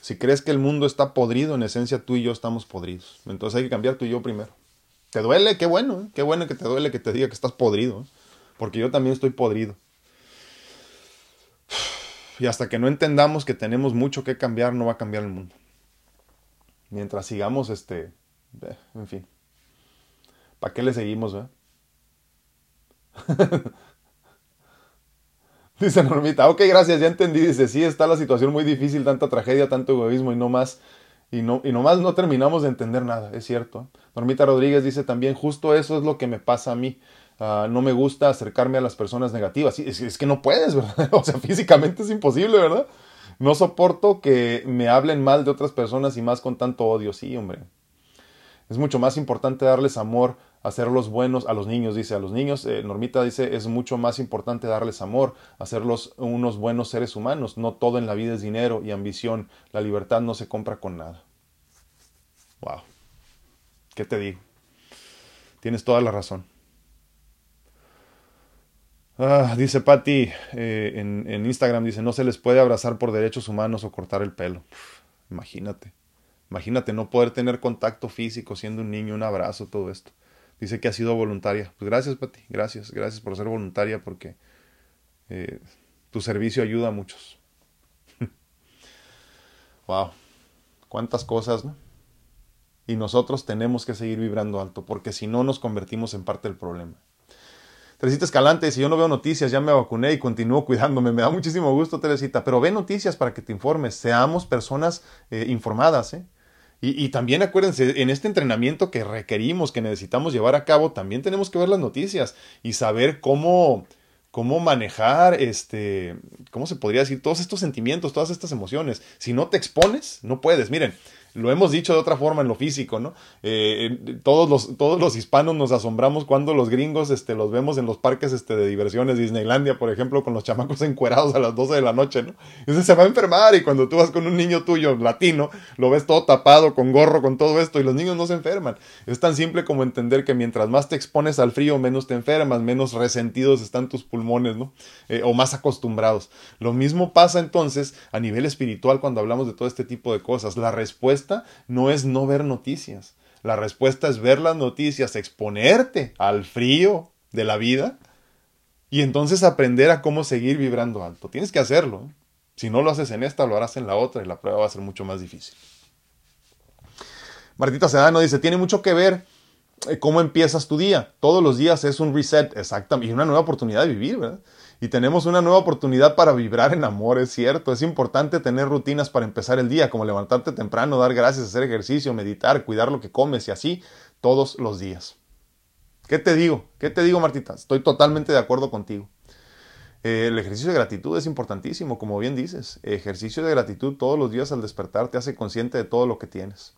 Si crees que el mundo está podrido, en esencia tú y yo estamos podridos. Entonces hay que cambiar tú y yo primero. ¿Te duele? Qué bueno, ¿eh? qué bueno que te duele que te diga que estás podrido. ¿eh? Porque yo también estoy podrido. Y hasta que no entendamos que tenemos mucho que cambiar, no va a cambiar el mundo. Mientras sigamos, este, eh, en fin. ¿Para qué le seguimos, eh? Dice Normita, ok, gracias, ya entendí. Dice, sí, está la situación muy difícil, tanta tragedia, tanto egoísmo y no más. Y, no, y nomás no terminamos de entender nada, es cierto. Normita Rodríguez dice también, justo eso es lo que me pasa a mí. Ah, no me gusta acercarme a las personas negativas. Es, es, que no puedes, ¿verdad? O sea, físicamente es imposible, ¿verdad? No soporto que me hablen mal de otras personas y más con tanto odio. Sí, hombre. Es mucho más importante darles amor, hacerlos buenos a los niños, dice. A los niños, eh, Normita dice, es mucho más importante darles amor, hacerlos unos buenos seres humanos. No todo en la vida es dinero y ambición. La libertad no se compra con nada. Wow. ¿Qué te digo? Tienes toda la razón. Ah, dice Patty eh, en, Instagram, dice, no se les puede abrazar por derechos humanos o cortar el pelo. imagínate, imagínate no poder tener contacto físico siendo un niño, un abrazo, todo esto. Dice que ha sido voluntaria. Pues gracias, Patty, gracias, gracias por ser voluntaria porque eh, tu servicio ayuda a muchos. wow, cuántas cosas, ¿no? Y nosotros tenemos que seguir vibrando alto porque si no nos convertimos en parte del problema. Teresita Escalante si yo no veo noticias, ya me vacuné y continúo cuidándome. Me da muchísimo gusto, Teresita, pero ve noticias para que te informes. Seamos personas eh, informadas, ¿eh? Y, y, también acuérdense, en este entrenamiento que requerimos, que necesitamos llevar a cabo, también tenemos que ver las noticias y saber cómo, cómo manejar, este, ¿cómo se podría decir? Todos estos sentimientos, todas estas emociones. Si no te expones, no puedes. Miren, lo hemos dicho de otra forma en lo físico, ¿no? Eh, todos, los, todos los hispanos nos asombramos cuando los gringos este, los vemos en los parques este, de diversiones, Disneylandia, por ejemplo, con los chamacos encuerados a las 12 de la noche, ¿no? Ese se va a enfermar y cuando tú vas con un niño tuyo latino, lo ves todo tapado, con gorro, con todo esto, y los niños no se enferman. Es tan simple como entender que mientras más te expones al frío, menos te enfermas, menos resentidos están tus pulmones, Eh, o más acostumbrados. Lo mismo pasa entonces a nivel espiritual cuando hablamos de todo este tipo de cosas. La respuesta no es no ver noticias. La respuesta es ver las noticias, exponerte al frío de la vida y entonces aprender a cómo seguir vibrando alto. Tienes que hacerlo. Si no lo haces en esta, lo harás en la otra y la prueba va a ser mucho más difícil. Martita Sedano dice, tiene mucho que ver cómo empiezas tu día. Todos los días es un reset, exactamente, y una nueva oportunidad de vivir, ¿verdad? y tenemos una nueva oportunidad para vibrar en amor, es cierto. Es importante tener rutinas para empezar el día, como levantarte temprano, dar gracias, hacer ejercicio, meditar, cuidar lo que comes y así todos los días. ¿Qué te digo? ¿Qué te digo, Martita? Estoy totalmente de acuerdo contigo. Eh, el ejercicio de gratitud es importantísimo, como bien dices. Ejercicio de gratitud todos los días al despertar te hace consciente de todo lo que tienes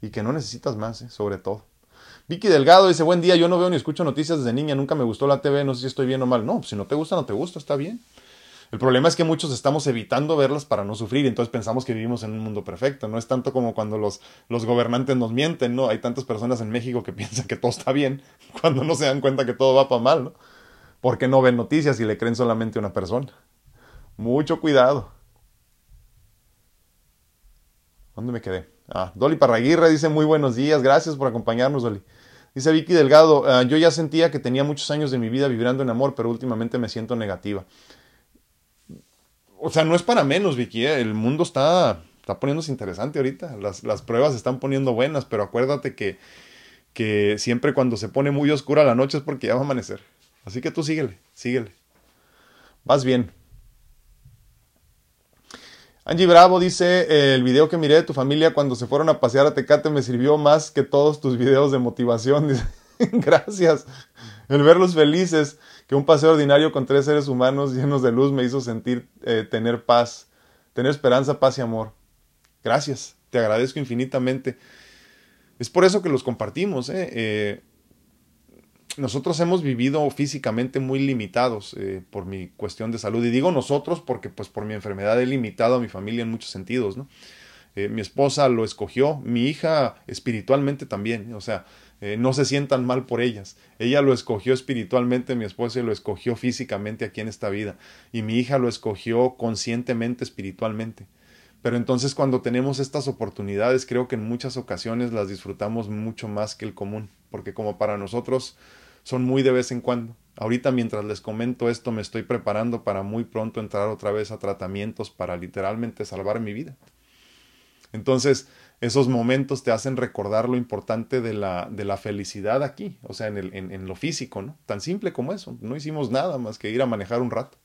y que no necesitas más, ¿eh? sobre todo. Vicky Delgado dice, buen día, yo no veo ni escucho noticias desde niña, nunca me gustó la TV, no sé si estoy bien o mal. No, si no te gusta, no te gusta, está bien. El problema es que muchos estamos evitando verlas para no sufrir, entonces pensamos que vivimos en un mundo perfecto. No es tanto como cuando los, los gobernantes nos mienten, ¿no? Hay tantas personas en México que piensan que todo está bien, cuando no se dan cuenta que todo va para mal, ¿no? Porque no ven noticias y le creen solamente a una persona. Mucho cuidado. ¿Dónde me quedé? Ah, Dolly Parraguirre dice muy buenos días, gracias por acompañarnos, Dolly. Dice Vicky Delgado, ah, yo ya sentía que tenía muchos años de mi vida vibrando en amor, pero últimamente me siento negativa. O sea, no es para menos, Vicky, ¿eh? el mundo está, está poniéndose interesante ahorita, las, las pruebas se están poniendo buenas, pero acuérdate que, que siempre cuando se pone muy oscura la noche es porque ya va a amanecer. Así que tú síguele, síguele. Vas bien. Angie Bravo dice, el video que miré de tu familia cuando se fueron a pasear a Tecate me sirvió más que todos tus videos de motivación. Gracias. El verlos felices, que un paseo ordinario con tres seres humanos llenos de luz me hizo sentir eh, tener paz, tener esperanza, paz y amor. Gracias, te agradezco infinitamente. Es por eso que los compartimos. ¿eh? eh nosotros hemos vivido físicamente muy limitados eh, por mi cuestión de salud. Y digo nosotros porque pues por mi enfermedad he limitado a mi familia en muchos sentidos, ¿no? Eh, mi esposa lo escogió, mi hija espiritualmente también, o sea, eh, no se sientan mal por ellas. Ella lo escogió espiritualmente, mi esposa lo escogió físicamente aquí en esta vida, y mi hija lo escogió conscientemente espiritualmente. Pero entonces cuando tenemos estas oportunidades, creo que en muchas ocasiones las disfrutamos mucho más que el común, porque como para nosotros son muy de vez en cuando. Ahorita mientras les comento esto me estoy preparando para muy pronto entrar otra vez a tratamientos para literalmente salvar mi vida. Entonces, esos momentos te hacen recordar lo importante de la, de la felicidad aquí, o sea, en, el, en, en lo físico, ¿no? Tan simple como eso. No hicimos nada más que ir a manejar un rato.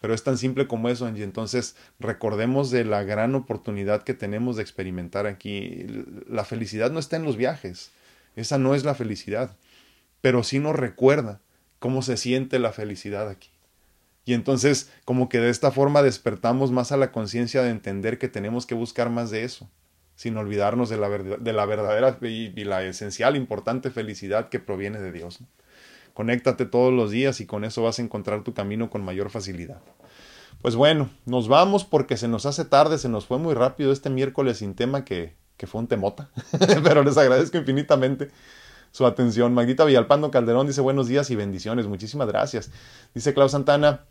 Pero es tan simple como eso, Angie. Entonces, recordemos de la gran oportunidad que tenemos de experimentar aquí. La felicidad no está en los viajes. Esa no es la felicidad pero sí nos recuerda cómo se siente la felicidad aquí. Y entonces, como que de esta forma despertamos más a la conciencia de entender que tenemos que buscar más de eso, sin olvidarnos de la, de la verdadera y, la esencial, importante felicidad que proviene de Dios. Conéctate todos los días y con eso vas a encontrar tu camino con mayor facilidad. Pues bueno, nos vamos porque se nos hace tarde, se nos fue muy rápido este miércoles sin tema que, que fue un temota, pero les agradezco infinitamente su atención. Magdita Villalpando Calderón dice buenos días y bendiciones. Muchísimas gracias. Dice Klaus Santana.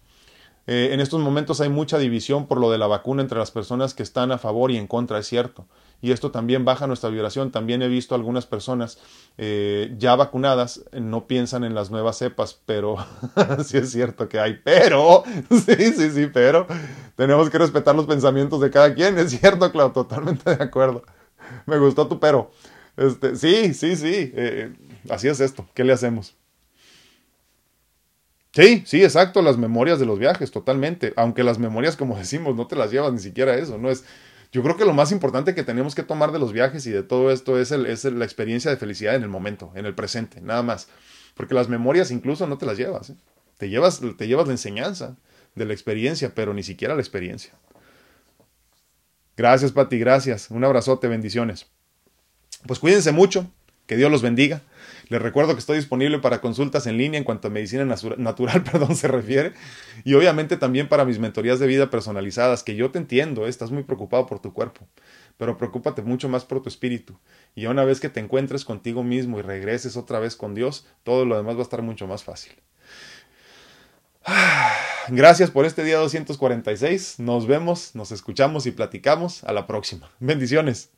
Eh, en estos momentos hay mucha división por lo de la vacuna entre las personas que están a favor y en contra, es cierto. Y esto también baja nuestra vibración. También he visto algunas personas eh, ya vacunadas no piensan en las nuevas cepas, pero sí es cierto que hay. Pero, sí, sí, sí, pero tenemos que respetar los pensamientos de cada quien. Es cierto, Clau, totalmente de acuerdo. Me gustó tu pero. Este, sí, sí, sí. Eh, así es esto. ¿Qué le hacemos? Sí, sí, exacto, las memorias de los viajes, totalmente. Aunque las memorias, como decimos, no te las llevas ni siquiera eso, no es... Yo creo que lo más importante que tenemos que tomar de los viajes y de todo esto es la experiencia de felicidad en el momento, en el presente, nada más. Porque las memorias incluso no te las llevas. ¿eh? Te, llevas te llevas la enseñanza de la experiencia, pero ni siquiera la experiencia. Gracias, Pati, gracias. Un abrazote, bendiciones. Pues cuídense mucho, que Dios los bendiga. Les recuerdo que estoy disponible para consultas en línea en cuanto a medicina natural perdón, se refiere. Y obviamente también para mis mentorías de vida personalizadas, que yo te entiendo, ¿eh? estás muy preocupado por tu cuerpo, pero preocúpate mucho más por tu espíritu. Y una vez que te encuentres contigo mismo y regreses otra vez con Dios, todo lo demás va a estar mucho más fácil. Gracias por este día 246. Nos vemos, nos escuchamos y platicamos. A la próxima. Bendiciones.